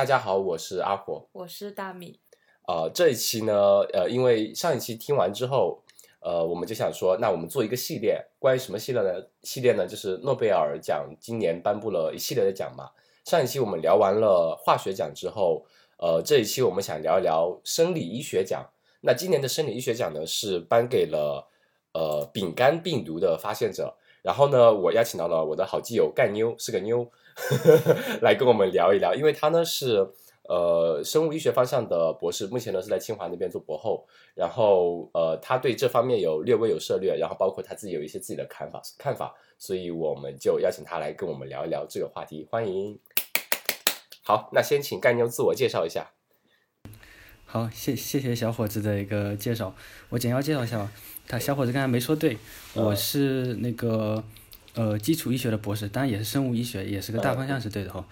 大家好，我是阿火，我是大米。呃，这一期呢，呃，因为上一期听完之后，呃，我们就想说，那我们做一个系列，关于什么系列呢？系列呢，就是诺贝尔奖今年颁布了一系列的奖嘛。上一期我们聊完了化学奖之后，呃，这一期我们想聊一聊生理医学奖。那今年的生理医学奖呢，是颁给了呃丙肝病毒的发现者。然后呢，我邀请到了我的好基友干妞，是个妞，来跟我们聊一聊，因为她呢是呃生物医学方向的博士，目前呢是在清华那边做博后，然后呃她对这方面有略微有涉猎，然后包括她自己有一些自己的看法看法，所以我们就邀请她来跟我们聊一聊这个话题，欢迎。好，那先请干妞自我介绍一下。好，谢谢谢小伙子的一个介绍，我简要介绍一下吧。他小伙子刚才没说对，我是那个呃基础医学的博士，当然也是生物医学，也是个大方向是对的哈。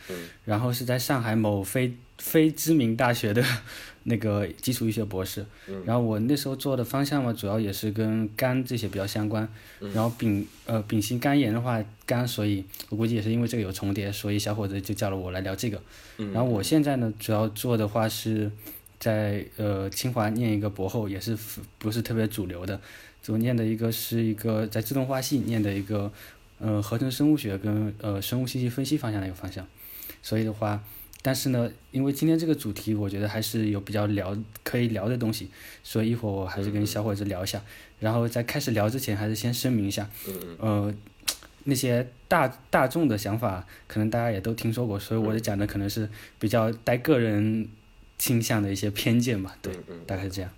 然后是在上海某非非知名大学的那个基础医学博士。然后我那时候做的方向嘛，主要也是跟肝这些比较相关。然后丙呃丙型肝炎的话，肝，所以我估计也是因为这个有重叠，所以小伙子就叫了我来聊这个。然后我现在呢，主要做的话是。在呃清华念一个博后也是不是特别主流的，我念的一个是一个在自动化系念的一个呃合成生物学跟呃生物信息分析方向的一个方向，所以的话，但是呢，因为今天这个主题我觉得还是有比较聊可以聊的东西，所以一会儿我还是跟小伙子聊一下，然后在开始聊之前还是先声明一下，呃那些大大众的想法可能大家也都听说过，所以我讲的可能是比较带个人。倾向的一些偏见吧，对，大概是这样。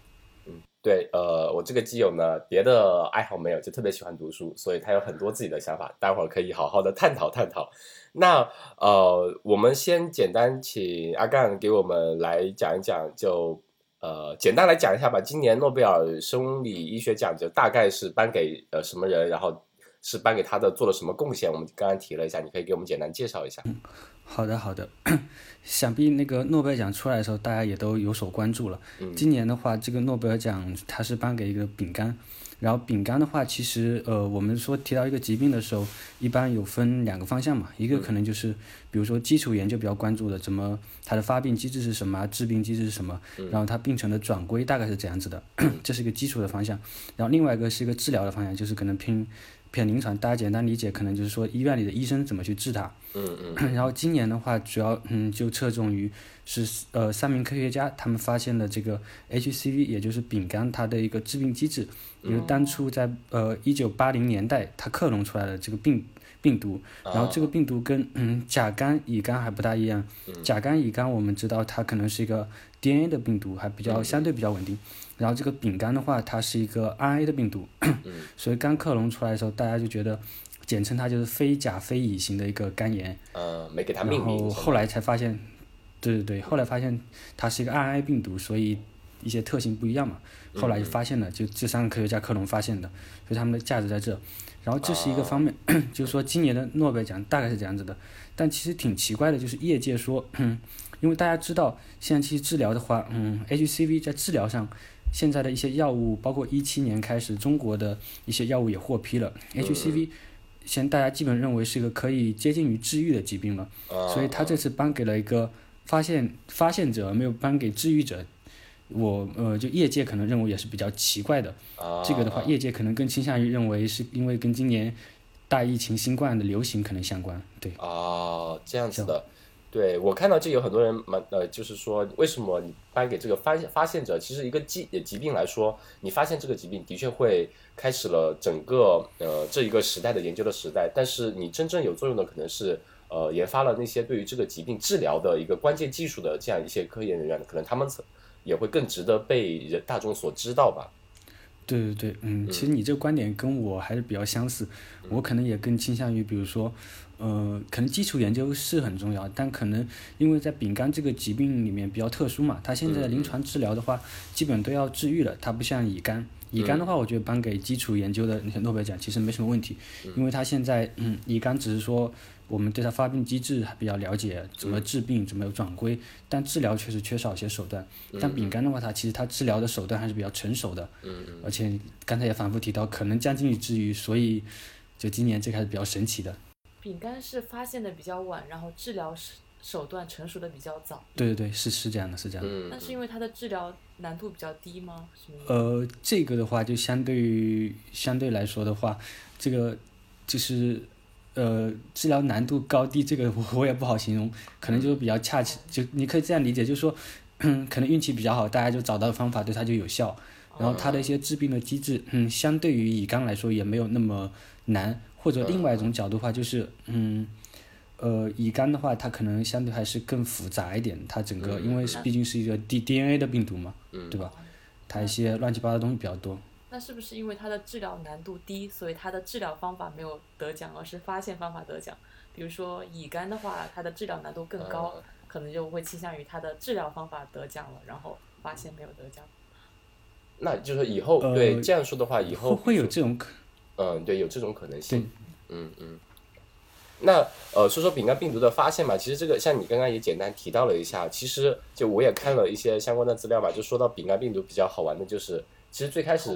对，呃，我这个基友呢，别的爱好没有，就特别喜欢读书，所以他有很多自己的想法，待会儿可以好好的探讨探讨。那呃，我们先简单请阿干给我们来讲一讲，就呃，简单来讲一下吧。今年诺贝尔生理医学奖就大概是颁给呃什么人，然后是颁给他的做了什么贡献？我们刚刚提了一下，你可以给我们简单介绍一下。嗯好的，好的。想必那个诺贝尔奖出来的时候，大家也都有所关注了。今年的话，这个诺贝尔奖它是颁给一个丙肝。然后丙肝的话，其实呃，我们说提到一个疾病的时候，一般有分两个方向嘛。一个可能就是，比如说基础研究比较关注的，怎么它的发病机制是什么，致病机制是什么，然后它病程的转归大概是怎样子的，这是一个基础的方向。然后另外一个是一个治疗的方向，就是可能偏偏临床，大家简单理解，可能就是说医院里的医生怎么去治它。嗯嗯。然后今年的话，主要嗯就侧重于是呃三名科学家他们发现了这个 HCV，也就是丙肝它的一个致病机制，因为当初在呃一九八零年代它克隆出来的这个病病毒，然后这个病毒跟嗯甲肝乙肝还不大一样，甲肝乙肝我们知道它可能是一个 DNA 的病毒，还比较相对比较稳定，然后这个丙肝的话它是一个 RNA 的病毒，所以刚克隆出来的时候大家就觉得。简称它就是非甲非乙型的一个肝炎，呃，没给它命名。然后后来才发现，对对对，后来发现它是一个 RNA 病毒，所以一些特性不一样嘛。后来就发现了，就这三个科学家克隆发现的，所以他们的价值在这。然后这是一个方面，就是说今年的诺贝尔奖大概是这样子的。但其实挺奇怪的，就是业界说，因为大家知道现在其实治疗的话，嗯，HCV 在治疗上，现在的一些药物，包括一七年开始中国的一些药物也获批了，HCV。现在大家基本认为是一个可以接近于治愈的疾病了，所以他这次颁给了一个发现发现者，没有颁给治愈者。我呃，就业界可能认为也是比较奇怪的。这个的话，业界可能更倾向于认为是因为跟今年大疫情新冠的流行可能相关。对。哦，这样子的。对我看到这有很多人蛮呃，就是说为什么你颁给这个发现发现者？其实一个疾疾病来说，你发现这个疾病的确会开始了整个呃这一个时代的研究的时代。但是你真正有作用的可能是呃研发了那些对于这个疾病治疗的一个关键技术的这样一些科研人员，可能他们也会更值得被人大众所知道吧。对对对，嗯，其实你这个观点跟我还是比较相似，我可能也更倾向于比如说。呃，可能基础研究是很重要，但可能因为在丙肝这个疾病里面比较特殊嘛，它现在临床治疗的话，基本都要治愈了，它不像乙肝。乙肝的话，我觉得颁给基础研究的那些诺贝尔奖其实没什么问题，因为它现在，嗯，乙肝只是说我们对它发病机制还比较了解，怎么治病，怎么转归，但治疗确实缺少一些手段。但丙肝的话，它其实它治疗的手段还是比较成熟的，而且刚才也反复提到，可能将近于治愈，所以就今年这个还是比较神奇的。丙肝是发现的比较晚，然后治疗是手段成熟的比较早。对对对，是是这样的，是这样的。嗯，那是因为它的治疗难度比较低吗？呃，这个的话，就相对于相对来说的话，这个就是呃治疗难度高低，这个我我也不好形容，可能就是比较恰切，就你可以这样理解，就是说 可能运气比较好，大家就找到方法对它就有效，然后它的一些治病的机制，嗯，相对于乙肝来说也没有那么难，或者另外一种角度的话就是嗯。呃，乙肝的话，它可能相对还是更复杂一点，它整个因为是毕竟是一个 D D N A 的病毒嘛，对吧？它一些乱七八糟的东西比较多。那是不是因为它的治疗难度低，所以它的治疗方法没有得奖，而是发现方法得奖？比如说乙肝的话，它的治疗难度更高，可能就会倾向于它的治疗方法得奖了，然后发现没有得奖。那就是以后对这样说的话，以后会有这种可，嗯，对，有这种可能性。嗯嗯。那呃，说说丙肝病毒的发现嘛，其实这个像你刚刚也简单提到了一下，其实就我也看了一些相关的资料嘛，就说到丙肝病毒比较好玩的就是，其实最开始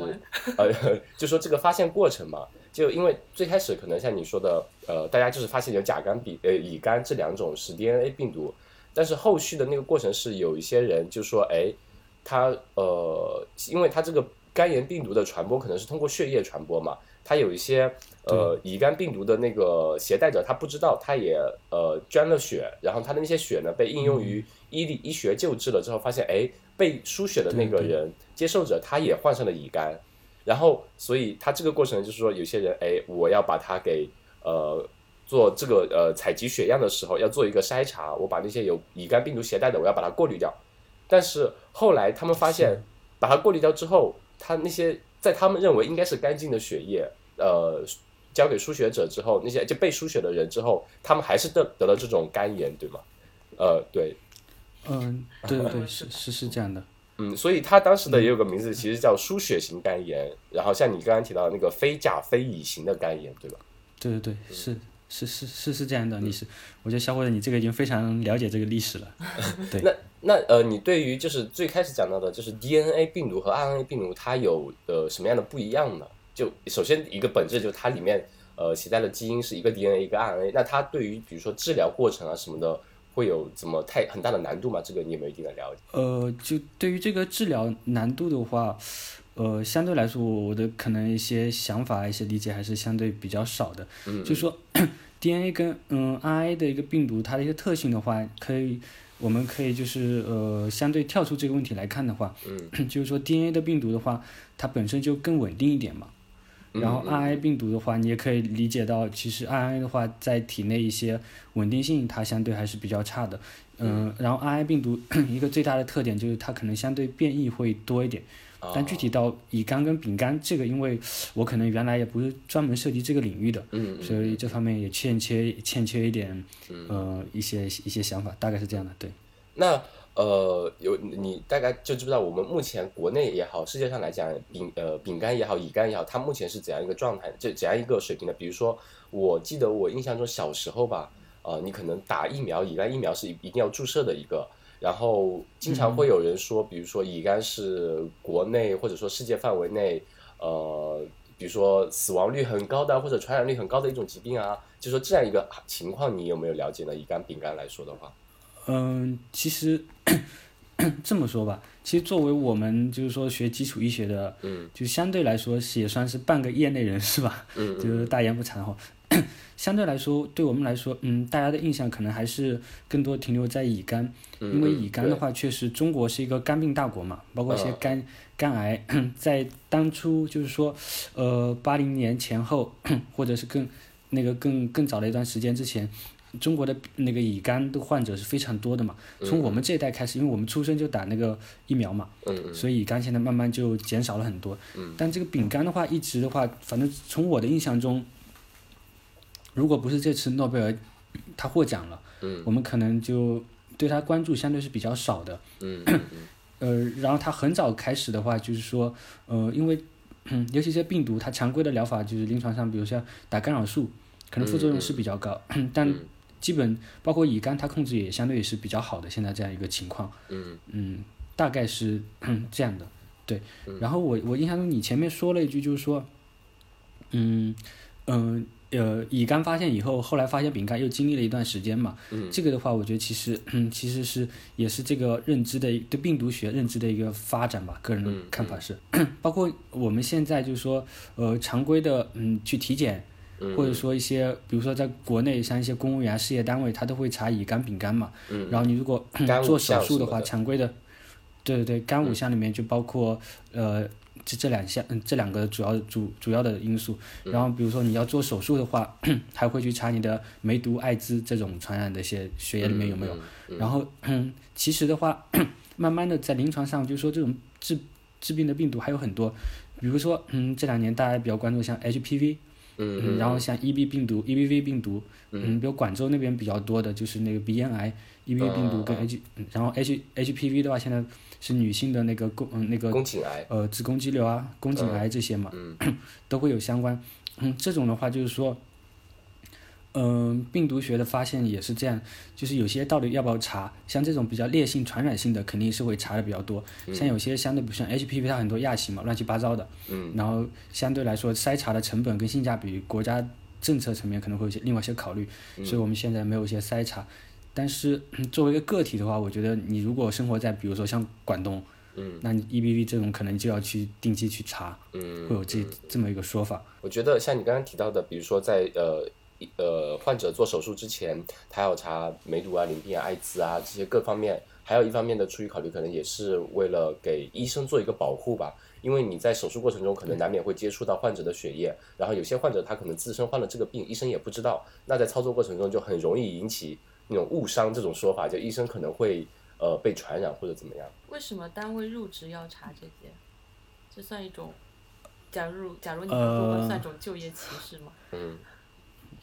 呃，就说这个发现过程嘛，就因为最开始可能像你说的，呃，大家就是发现有甲肝、丙呃乙肝这两种是 DNA 病毒，但是后续的那个过程是有一些人就说，哎，他呃，因为他这个肝炎病毒的传播可能是通过血液传播嘛。他有一些呃乙肝病毒的那个携带者，他不知道，他也呃捐了血，然后他的那些血呢被应用于医理医学救治了之后，发现哎被输血的那个人接受者他也患上了乙肝，然后所以他这个过程就是说有些人哎我要把它给呃做这个呃采集血样的时候要做一个筛查，我把那些有乙肝病毒携带的我要把它过滤掉，但是后来他们发现把它过滤掉之后，他那些。在他们认为应该是干净的血液，呃，交给输血者之后，那些就被输血的人之后，他们还是得得了这种肝炎，对吗？呃，对，嗯，对对对，是是是这样的。嗯，所以他当时的也有个名字，其实叫输血型肝炎。然后像你刚刚提到那个非甲非乙型的肝炎，对吧？对对对，是是是是是这样的你是。我觉得小伙子你这个已经非常了解这个历史了。对。那。那呃，你对于就是最开始讲到的，就是 DNA 病毒和 RNA 病毒，它有呃什么样的不一样呢？就首先一个本质就是它里面呃携带的基因是一个 DNA 一个 RNA，那它对于比如说治疗过程啊什么的，会有怎么太很大的难度吗？这个你有没有一定的了解？呃，就对于这个治疗难度的话，呃，相对来说我的可能一些想法、一些理解还是相对比较少的。嗯，就说 DNA 跟嗯 RNA 的一个病毒，它的一些特性的话，可以。我们可以就是呃，相对跳出这个问题来看的话，就是说 DNA 的病毒的话，它本身就更稳定一点嘛。然后 RNA 病毒的话，你也可以理解到，其实 RNA 的话在体内一些稳定性它相对还是比较差的。嗯，然后 RNA 病毒 一个最大的特点就是它可能相对变异会多一点。但具体到乙肝跟丙肝这个，因为我可能原来也不是专门涉及这个领域的，所以这方面也欠缺欠缺一点，呃，一些一些想法，大概是这样的，对。那呃，有你大概就知道我们目前国内也好，世界上来讲，丙呃丙肝也好，乙肝也好，它目前是怎样一个状态，这怎样一个水平的？比如说，我记得我印象中小时候吧，呃，你可能打疫苗，乙肝疫苗是一定要注射的一个。然后经常会有人说，比如说乙肝是国内或者说世界范围内，呃，比如说死亡率很高的或者传染率很高的一种疾病啊，就说这样一个情况，你有没有了解呢？乙肝、丙肝来说的话，嗯，其实这么说吧，其实作为我们就是说学基础医学的，嗯，就相对来说也算是半个业内人士吧，嗯，就是大言不惭哈。相对来说，对我们来说，嗯，大家的印象可能还是更多停留在乙肝，因为乙肝的话，确实中国是一个肝病大国嘛，包括一些肝肝癌，在当初就是说，呃，八零年前后，或者是更那个更更早的一段时间之前，中国的那个乙肝的患者是非常多的嘛。从我们这一代开始，因为我们出生就打那个疫苗嘛，所以乙肝现在慢慢就减少了很多。但这个丙肝的话，一直的话，反正从我的印象中。如果不是这次诺贝尔他获奖了，我们可能就对他关注相对是比较少的。呃，然后他很早开始的话，就是说，呃，因为尤其这些病毒，它常规的疗法就是临床上，比如像打干扰素，可能副作用是比较高，但基本包括乙肝，它控制也相对也是比较好的。现在这样一个情况，嗯，大概是 这样的，对。然后我我印象中你前面说了一句，就是说，嗯嗯。呃，乙肝发现以后，后来发现丙肝又经历了一段时间嘛。嗯。这个的话，我觉得其实其实是也是这个认知的对病毒学认知的一个发展吧。个人的看法是，包括我们现在就是说，呃，常规的嗯去体检，或者说一些比如说在国内像一些公务员、事业单位，他都会查乙肝、丙肝嘛。嗯。然后你如果做手术的话，常规的，对对对，肝五项里面就包括呃。这这两项，嗯，这两个主要主主要的因素。然后，比如说你要做手术的话，还会去查你的梅毒、艾滋这种传染的一些血液里面有没有。然后，其实的话，慢慢的在临床上，就是说这种治治病的病毒还有很多，比如说，嗯，这两年大家比较关注像 HPV，嗯，然后像 EB 病毒、EBV 病毒，嗯，比如广州那边比较多的就是那个鼻咽癌、EBV 病毒跟 H，然后 H HPV 的话现在。是女性的那个宫嗯那个宫颈癌。呃子宫肌瘤啊宫颈癌这些嘛，都会有相关。嗯，这种的话就是说，嗯，病毒学的发现也是这样，就是有些到底要不要查，像这种比较烈性传染性的肯定是会查的比较多。像有些相对不像 HPV 它很多亚型嘛，乱七八糟的。嗯。然后相对来说筛查的成本跟性价比，国家政策层面可能会有些另外一些考虑，所以我们现在没有一些筛查。但是 作为一个个体的话，我觉得你如果生活在比如说像广东，嗯，那你 EBV 这种可能就要去定期去查，嗯，会有这这么一个说法。我觉得像你刚刚提到的，比如说在呃呃患者做手术之前，他要查梅毒啊、淋病啊、艾滋啊这些各方面，还有一方面的出于考虑，可能也是为了给医生做一个保护吧。因为你在手术过程中可能难免会接触到患者的血液，然后有些患者他可能自身患了这个病，医生也不知道，那在操作过程中就很容易引起。那种误伤这种说法，就医生可能会呃被传染或者怎么样？为什么单位入职要查这些？这算一种，假如假如你们部门算一种就业歧视吗？嗯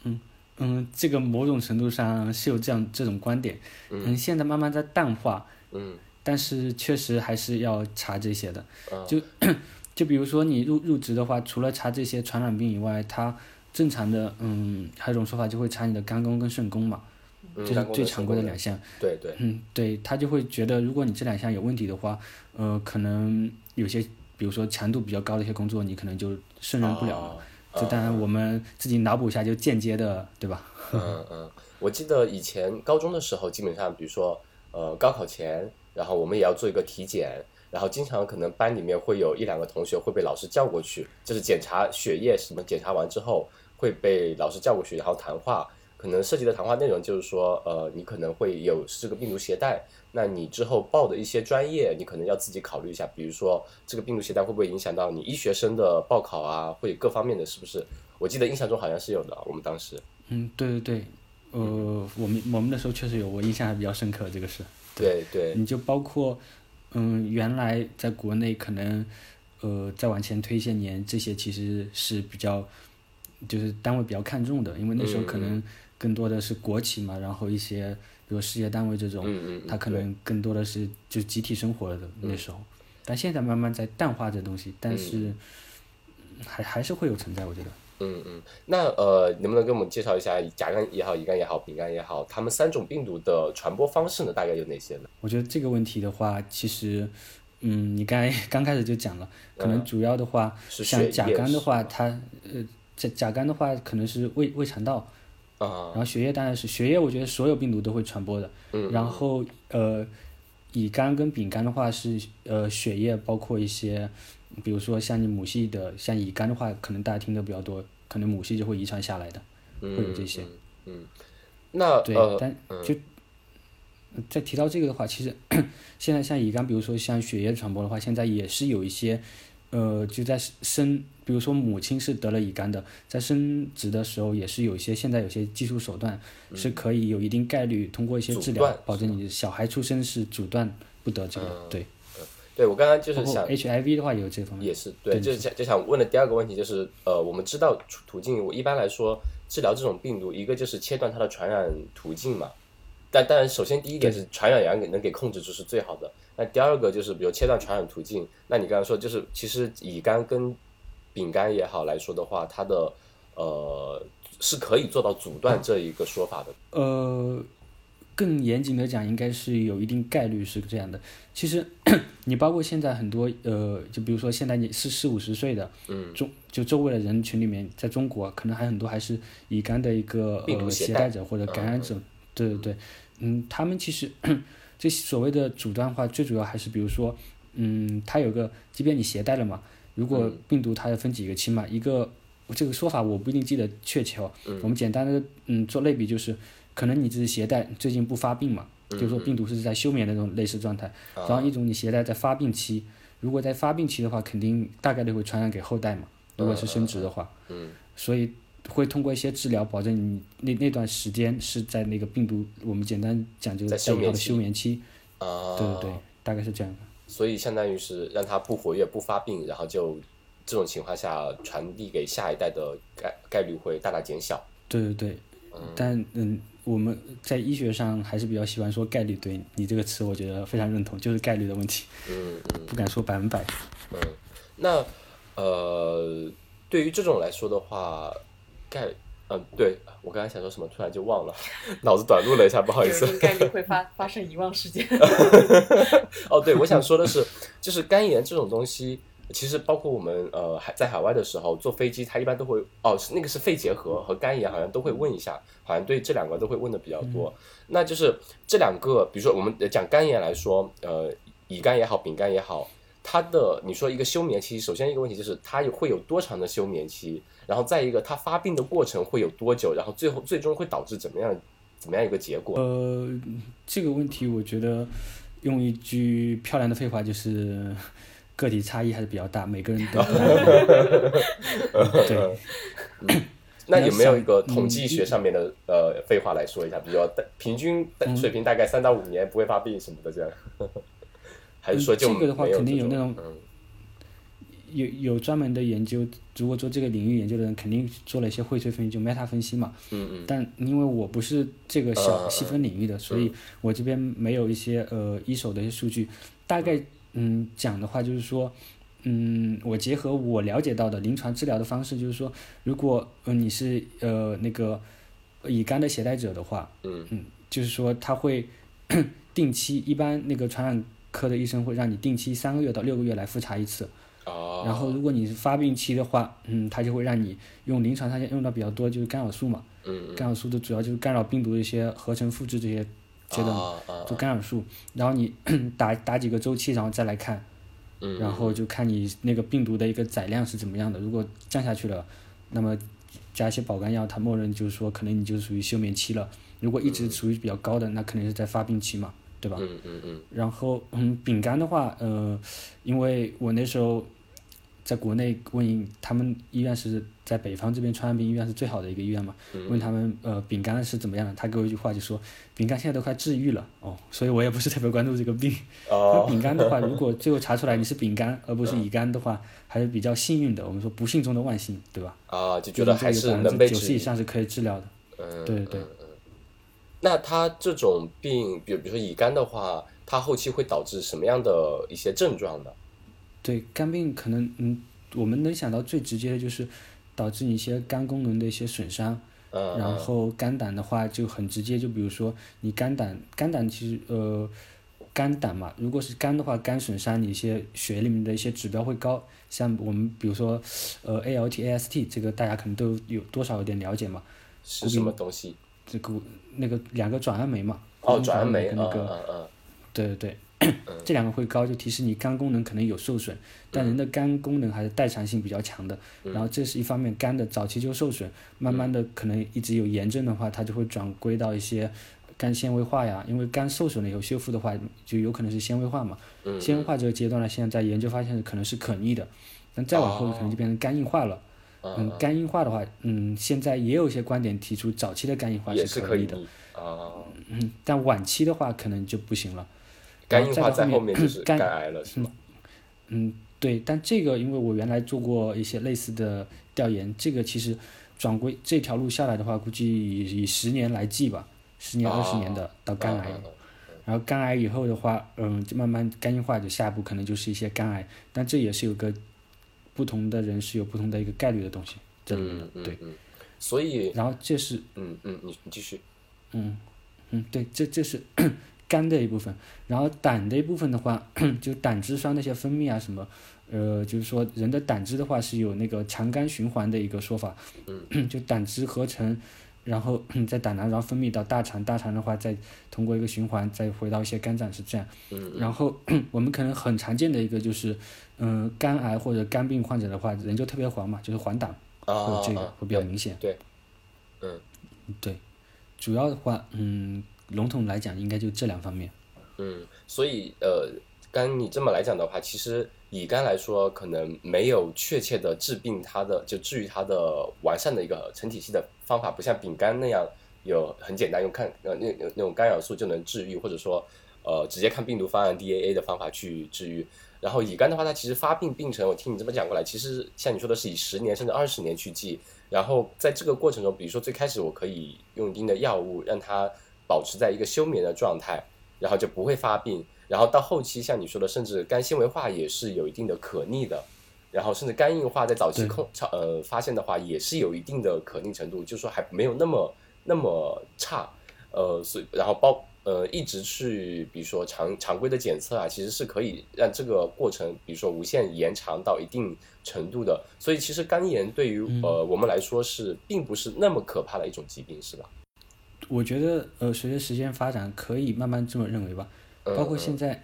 嗯嗯，这个某种程度上是有这样这种观点，嗯，现在慢慢在淡化，嗯，但是确实还是要查这些的，就 就比如说你入入职的话，除了查这些传染病以外，它正常的嗯还有一种说法就会查你的肝功跟肾功嘛。这是最常规的两项。对对。嗯，对他就会觉得，如果你这两项有问题的话，呃，可能有些，比如说强度比较高的一些工作，你可能就胜任不了了。就当然我们自己脑补一下，就间接的，对吧？嗯嗯，我记得以前高中的时候，基本上比如说，呃，高考前，然后我们也要做一个体检，然后经常可能班里面会有一两个同学会被老师叫过去，就是检查血液什么，检查完之后会被老师叫过去，然后谈话。可能涉及的谈话内容就是说，呃，你可能会有这个病毒携带，那你之后报的一些专业，你可能要自己考虑一下，比如说这个病毒携带会不会影响到你医学生的报考啊，会各方面的是不是？我记得印象中好像是有的，我们当时。嗯，对对对，呃，我们我们那时候确实有，我印象还比较深刻，这个事。对对。你就包括，嗯，原来在国内可能，呃，再往前推一些年，这些其实是比较，就是单位比较看重的，因为那时候可能。更多的是国企嘛，然后一些比如事业单位这种，它可能更多的是就集体生活的那时候，但现在慢慢在淡化这东西，但是还还是会有存在，我觉得。嗯嗯，那呃，能不能给我们介绍一下甲肝也好，乙肝也好，丙肝也好，它们三种病毒的传播方式呢？大概有哪些呢？我觉得这个问题的话，其实，嗯，你刚才刚开始就讲了，可能主要的话，像甲肝的话，它呃，甲甲肝的话，可能是胃胃肠道。然后血液当然是血液，我觉得所有病毒都会传播的。嗯。然后呃，乙肝跟丙肝的话是呃血液，包括一些，比如说像你母系的，像乙肝的话，可能大家听的比较多，可能母系就会遗传下来的，会有这些。嗯。那对，但就在提到这个的话，其实 现在像乙肝，比如说像血液传播的话，现在也是有一些。呃，就在生，比如说母亲是得了乙肝的，在生殖的时候也是有一些，现在有些技术手段是可以有一定概率通过一些治疗，保证你小孩出生是阻断不得这个，对。对，我刚刚就是想 HIV 的话有这方面。也是对，就是想就想问的第二个问题就是，呃，我们知道途径，我一般来说治疗这种病毒，一个就是切断它的传染途径嘛，但当然首先第一点是传染源给能给控制住是最好的。那第二个就是，比如切断传染途径。那你刚刚说，就是其实乙肝跟丙肝也好来说的话，它的呃是可以做到阻断这一个说法的。呃，更严谨的讲，应该是有一定概率是这样的。其实 你包括现在很多呃，就比如说现在你是四五十岁的，嗯，中就周围的人群里面，在中国可能还很多还是乙肝的一个病毒呃携带者或者感染者，对对对，嗯，他们其实这所谓的阻断化，最主要还是比如说，嗯，它有个，即便你携带了嘛，如果嗯。病毒它要分几个期嘛，一个这个说法我不一定记得确切哦，我们简单的嗯做类比就是，可能你只是携带最近不发病嘛，就是说病毒是在休眠的那种类似状态，然后一种你携带在发病期，如果在发病期的话，肯定大概率会传染给后代嘛，如果是生殖的话，嗯，所以会通过一些治疗，保证你那那段时间是在那个病毒，我们简单讲就是在休以后的休眠期，啊，对对对，大概是这样的。所以相当于是让它不活跃、不发病，然后就这种情况下传递给下一代的概概率会大大减小。对对对，但嗯，我们在医学上还是比较喜欢说概率。对你这个词，我觉得非常认同，就是概率的问题，嗯嗯 不敢说百分百。嗯，那呃，对于这种来说的话，概嗯，对我刚才想说什么，突然就忘了，脑子短路了一下，不好意思概率会发发生遗忘事件。哦，对，我想说的是，就是肝炎这种东西，其实包括我们呃海在海外的时候坐飞机，它一般都会哦，是那个是肺结核和肝炎，好像都会问一下，好像对这两个都会问的比较多。那就是这两个，比如说我们讲肝炎来说，呃，乙肝也好，丙肝也好，它的你说一个休眠期，首先一个问题就是它有会有多长的休眠期，然后再一个它发病的过程会有多久，然后最后最终会导致怎么样怎么样一个结果？呃，这个问题我觉得用一句漂亮的废话就是。个体差异还是比较大，每个人 对，那有没有一个嗯统计学上面的呃废话来说一下？比如说平均嗯水平大概三到五年不会发病什么的这样，还是说就嗯这个的话肯定有那种嗯有有专门的研究，如果做这个领域研究的人，肯定做了一些荟萃分析，就 meta 分析嘛。嗯嗯但因为我不是这个小细分领域的，所以我这边没有一些呃一手的一些数据。大概嗯讲的话就是说，嗯，我结合我了解到的临床治疗的方式，就是说，如果呃你是呃那个乙肝的携带者的话，嗯嗯就是说他会 定期，一般那个传染科的医生会让你定期三个月到六个月来复查一次。哦，然后如果你是发病期的话，嗯，他就会让你用临床上用到比较多就是干扰素嘛，嗯干扰素的主要就是干扰病毒的一些合成复制这些阶段嘛，啊啊做干扰素，然后你 打打几个周期，然后再来看，嗯然后就看你那个病毒的一个载量是怎么样的，如果降下去了，那么加一些保肝药，它默认就是说可能你就属于休眠期了，如果一直处于比较高的，那肯定是在发病期嘛，对吧？嗯嗯嗯然后嗯，丙肝的话，呃，因为我那时候在国内问他们医院是在北方这边传染病医院是最好的一个医院嘛，问他们呃饼干是怎么样的，他给我一句话就说饼干现在都快治愈了哦，所以我也不是特别关注这个病。那哦 丙肝的话，如果最后查出来你是丙肝而不是乙肝的话，还是比较幸运的。我们说不幸中的万幸，对吧？啊，就觉得还是能百分之九。十以上是可以治疗的。嗯，对对那它这种病，比如比如说乙肝的话，它后期会导致什么样的一些症状呢？对肝病可能嗯，我们能想到最直接的就是导致你一些肝功能的一些损伤。嗯，然后肝胆的话就很直接，就比如说你肝胆，肝胆其实呃，肝胆嘛，如果是肝的话，肝损伤，你一些血里面的一些指标会高，像我们比如说呃 ALT、AST 这个大家可能都有多少有点了解嘛，是什么东西？这个那个两个转氨酶嘛，哦，转氨酶，嗯跟那个嗯嗯对对对，这两个会高，就提示你肝功能可能有受损，但人的肝功能还是代偿性比较强的。然后这是一方面，肝的早期就受损，慢慢的可能一直有炎症的话，它就会转归到一些肝纤维化呀，因为肝受损了以后修复的话，就有可能是纤维化嘛。纤维化这个阶段呢，现在在研究发现可能是可逆的，但再往后可能就变成肝硬化了。嗯，肝硬化的话，嗯，现在也有一些观点提出，早期的肝硬化也是可以的，逆啊。嗯，但晚期的话可能就不行了。肝硬化在后面就是肝肝癌了，是吗？嗯，对，但这个因为我原来做过一些类似的调研，这个其实转归这条路下来的话，估计以以十年来计吧，十年二十年的到肝癌，然后肝癌以后的话，嗯，就慢慢肝硬化，就下一步可能就是一些肝癌，但这也是有个不同的人是有不同的一个概率的东西这里面的，对，嗯嗯嗯，所以然后这是嗯嗯，你你继续。嗯，嗯，对，这这是 肝的一部分。然后胆的一部分的话，就胆汁酸那些分泌啊什么，呃，就是说人的胆汁的话是有那个强肝循环的一个说法，就胆汁合成，然后 在胆囊然后分泌到大肠，大肠的话再通过一个循环再回到一些肝脏是这样。然后我们可能很常见的一个就是，嗯、肝癌或者肝病患者的话，人就特别黄嘛，就是黄疸，啊会这个啊会比较明显。对，嗯对，主要的话，嗯，笼统来讲应该就这两方面。嗯，所以呃，刚你这么来讲的话，其实乙肝来说，可能没有确切的治病它的就治愈它的完善的一个成体系的方法，不像丙肝那样有很简单用看呃那那那种干扰素就能治愈，或者说呃直接看病毒方案 DAA 的方法去治愈。然后乙肝的话，它其实发病病程，我听你这么讲过来，其实像你说的是以十年甚至二十年去计。然后在这个过程中，比如说最开始我可以用一定的药物让它保持在一个休眠的状态，然后就不会发病。然后到后期，像你说的，甚至肝纤维化也是有一定的可逆的，然后甚至肝硬化在早期控超呃发现的话，也是有一定的可逆程度，就是说还没有那么那么差。呃，所以然后包呃一直去，比如说常常规的检测啊，其实是可以让这个过程，比如说无限延长到一定程度的。所以其实肝炎对于呃我们来说是并不是那么可怕的一种疾病，是吧？我觉得，呃，随着时间发展，可以慢慢这么认为吧。嗯包括现在，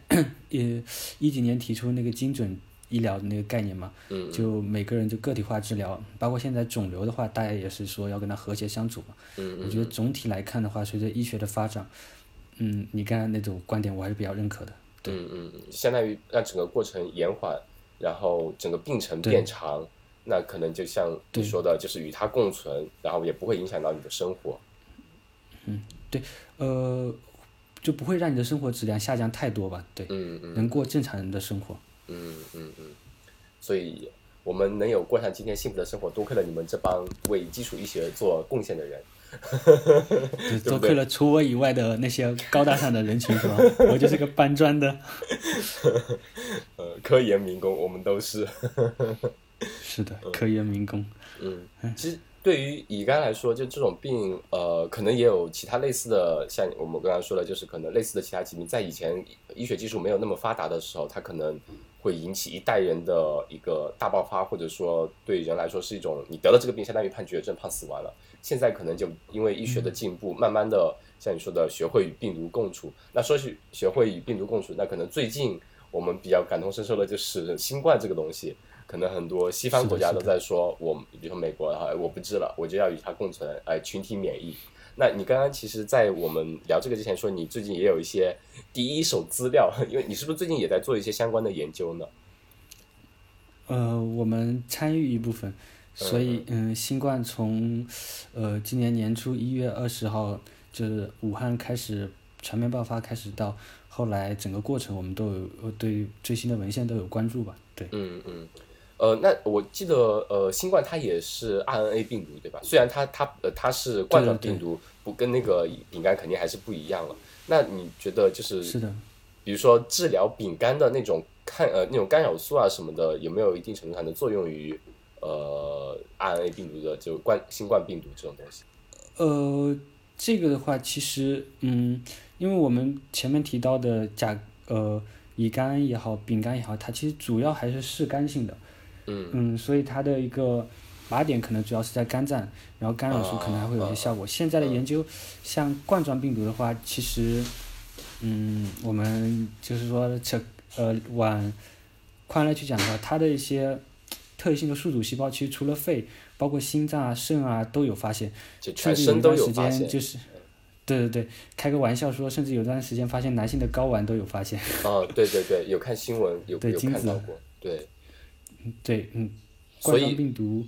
也一几年提出那个精准医疗的那个概念嘛，嗯就每个人就个体化治疗。包括现在肿瘤的话，大家也是说要跟它和谐相处嘛。嗯我觉得总体来看的话，随着医学的发展，嗯，你刚才那种观点我还是比较认可的。对嗯嗯，相当于让整个过程延缓，然后整个病程变长，那可能就像你说的，就是与它共存，然后也不会影响到你的生活。嗯，对呃，就不会让你的生活质量下降太多吧？对，嗯嗯能过正常人的生活。嗯嗯嗯，所以我们能有过上今天幸福的生活，多亏了你们这帮为基础医学做贡献的人。就多亏了除我以外的那些高大上的人群，是吧？我就是个搬砖的。呃，科研民工，我们都是。是的，科研民工。嗯，其实对于乙肝来说，就这种病，呃，可能也有其他类似的，像我们刚刚说的，就是可能类似的其他疾病，在以前医学技术没有那么发达的时候，它可能会引起一代人的一个大爆发，或者说对人来说是一种，你得了这个病，相当于判绝症、判死亡了。现在可能就因为医学的进步，慢慢的像你说的，学会与病毒共处。那说起学会与病毒共处，那可能最近我们比较感同身受的就是新冠这个东西。可能很多西方国家都在说，我比如说美国哈，我不治了，我就要与它共存，哎，群体免疫。那你刚刚其实，在我们聊这个之前说，你最近也有一些第一手资料，因为你是不是最近也在做一些相关的研究呢？呃，我们参与一部分，所以嗯，新冠从呃今年年初一月二十号就是武汉开始全面爆发，开始到后来整个过程，我们都有呃对最新的文献都有关注吧？对，嗯嗯，呃，那我记得呃，新冠它也是 RNA 病毒对吧？虽然它它呃它是冠状病毒，不跟那个丙肝肯定还是不一样了。那你觉得就是是的。比如说治疗丙肝的那种抗呃那种干扰素啊什么的，有没有一定程度上的作用于呃 RNA 病毒的就冠新冠病毒这种东西？呃，这个的话，其实，嗯，因为我们前面提到的甲呃乙肝也好，丙肝也好，它其实主要还是嗜肝性的，嗯嗯，所以它的一个靶点可能主要是在肝脏，然后干扰素可能还会有一些效果。现在的研究，像冠状病毒的话，其实，嗯，我们就是说扯呃往宽了去讲的话，它的一些特异性的宿主细胞，其实除了肺，包括心脏啊、肾啊都有发现。就甚至有全身都一段时有发现间就是，对对对，开个玩笑说，甚至有段时间发现男性的睾丸都有发现。哦，对对对，有看新闻，有有对精子看到过，对，对，嗯，所以冠状病毒，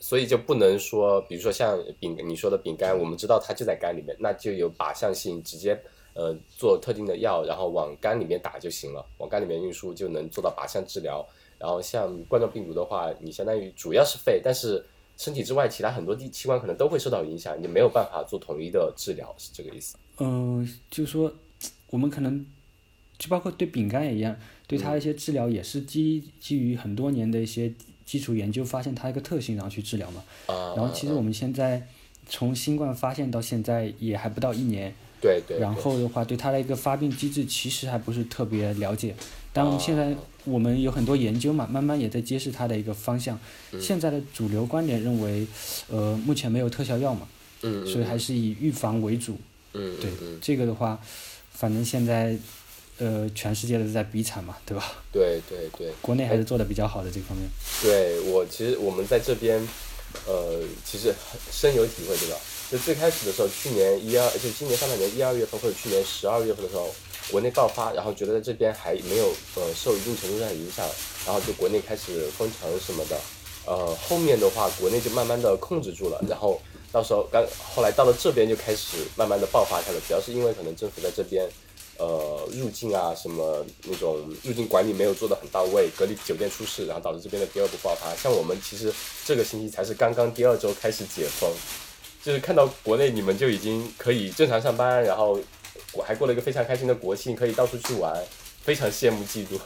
所以就不能说，比如说像饼你说的饼干，我们知道它就在肝里面，那就有靶向性，直接呃做特定的药，然后往肝里面打就行了，往肝里面运输就能做到靶向治疗。然后像冠状病毒的话，你相当于主要是肺，但是身体之外其他很多地器官可能都会受到影响，你没有办法做统一的治疗，是这个意思。嗯、就是说，我们可能就包括对饼干也一样，对它的一些治疗也是基基于很多年的一些基础研究，发现它一个特性，然后去治疗嘛。啊、然后其实我们现在从新冠发现到现在也还不到一年，对对。然后的话，对它的一个发病机制其实还不是特别了解。但现在我们有很多研究嘛，慢慢也在揭示它的一个方向。现在的主流观点认为，呃，目前没有特效药嘛，嗯所以还是以预防为主。嗯对，这个的话，反正现在，呃，全世界都在比惨嘛，对吧？对对对。国内还是做的比较好的这方面。对我其实我们在这边，呃，其实深有体会，对吧？就最开始的时候，去年一二，就今年上半年一二月份或者去年十二月份的时候，国内爆发，然后觉得在这边还没有呃受一定程度上的影响，然后就国内开始封城什么的，呃，后面的话国内就慢慢的控制住了，然后到时候刚后来到了这边就开始慢慢的爆发开了，主要是因为可能政府在这边。呃，入境啊，什么那种入境管理没有做的很到位，隔离酒店出事，然后导致这边的第二波爆发。像我们其实这个星期才是刚刚第二周开始解封，就是看到国内你们就已经可以正常上班，然后我还过了一个非常开心的国庆，可以到处去玩，非常羡慕嫉妒。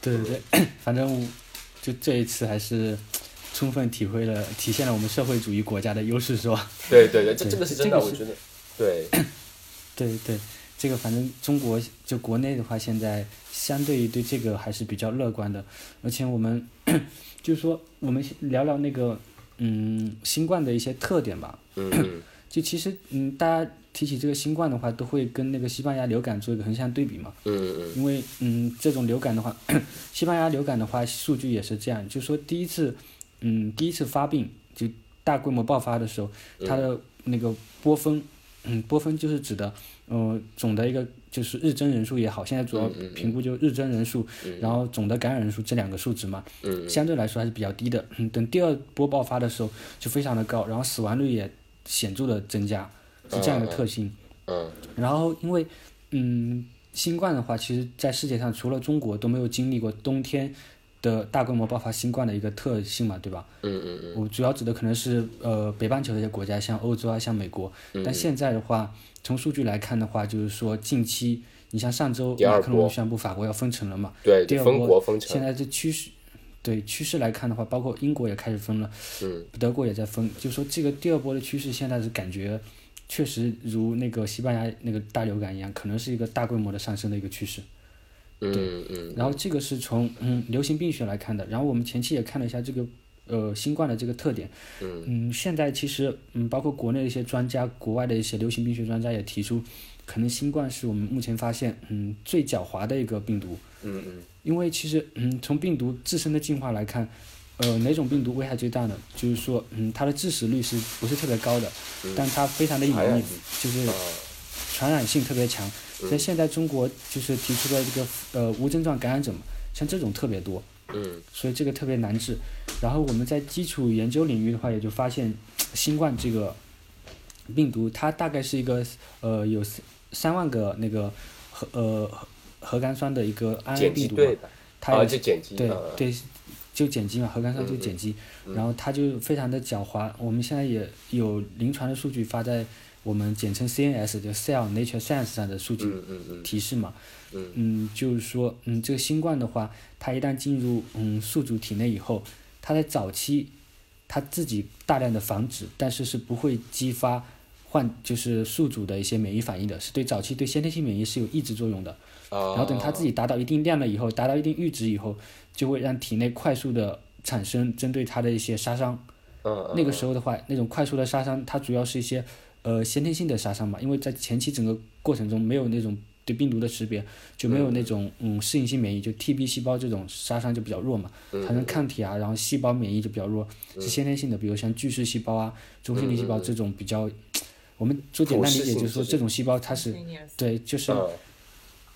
对 对对，反正就这一次还是充分体会了，体现了我们社会主义国家的优势，是吧？对对对，这对这个是真的，我觉得，对，对对，这个反正中国就国内的话，现在相对于对这个还是比较乐观的，而且我们 就是说，我们聊聊那个嗯新冠的一些特点吧。嗯嗯 就其实嗯，大家提起这个新冠的话，都会跟那个西班牙流感做一个横向对比嘛。嗯嗯因为嗯，这种流感的话，西班牙流感的话，数据也是这样，就是说第一次，嗯，第一次发病就大规模爆发的时候，它的那个波峰，嗯，波峰就是指的，呃，总的一个就是日增人数也好，现在主要嗯嗯嗯。评估就日增人数，然后总的感染人数这两个数值嘛，嗯相对来说还是比较低的。嗯，等第二波爆发的时候就非常的高，然后死亡率也显著的增加，是这样一个特性。嗯。然后因为，嗯，新冠的话，其实在世界上除了中国都没有经历过冬天的大规模爆发新冠的一个特性嘛，对吧？嗯嗯嗯我主要指的可能是呃北半球的一些国家，像欧洲啊，像美国。但现在的话，从数据来看的话，就是说近期，你像上周马克龙宣布法国要封城了嘛，对，第二波国封城现，在这趋势，对趋势来看的话，包括英国也开始封了，嗯德国也在封，就说这个第二波的趋势现在是感觉确实如那个西班牙那个大流感一样，可能是一个大规模的上升的一个趋势。嗯嗯然后这个是从嗯流行病学来看的，然后我们前期也看了一下这个呃新冠的这个特点，嗯。现在其实嗯包括国内的一些专家，国外的一些流行病学专家也提出，可能新冠是我们目前发现嗯最狡猾的一个病毒，嗯嗯。因为其实嗯从病毒自身的进化来看，呃哪种病毒危害最大呢？就是说嗯它的致死率是不是特别高的，但它非常的隐秘就是啊传染性特别强。所以现在中国就是提出了这个呃无症状感染者嘛，像这种特别多，嗯所以这个特别难治。然后我们在基础研究领域的话，也就发现新冠这个病毒，它大概是一个呃有三三万个那个核呃核核苷酸的一个 RNA 病毒嘛，它有就碱基，对嗯对，就碱基嘛，核苷酸就碱基，然后它就非常的狡猾。我们现在也有临床的数据发在我们简称 CNS 就 Cell Nature Science 上的数据提示嘛，嗯就是说，嗯，这个新冠的话，它一旦进入嗯宿主体内以后，它在早期，它自己大量的防止，但是是不会激发患就是宿主的一些免疫反应的，是对早期对先天性免疫是有抑制作用的。啊，然后等它自己达到一定量了以后，达到一定阈值以后，就会让体内快速的产生针对它的一些杀伤。嗯那个时候的话，那种快速的杀伤，它主要是一些呃先天性的杀伤嘛，因为在前期整个过程中没有那种对病毒的识别，就没有那种嗯。适应性免疫，就 T B 细胞这种杀伤就比较弱嘛，产生抗体啊，然后细胞免疫就比较弱，是先天性的，比如像巨噬细胞啊、中性粒细胞这种比较，我们做简单理解就是说这种细胞它是对就是。嗯。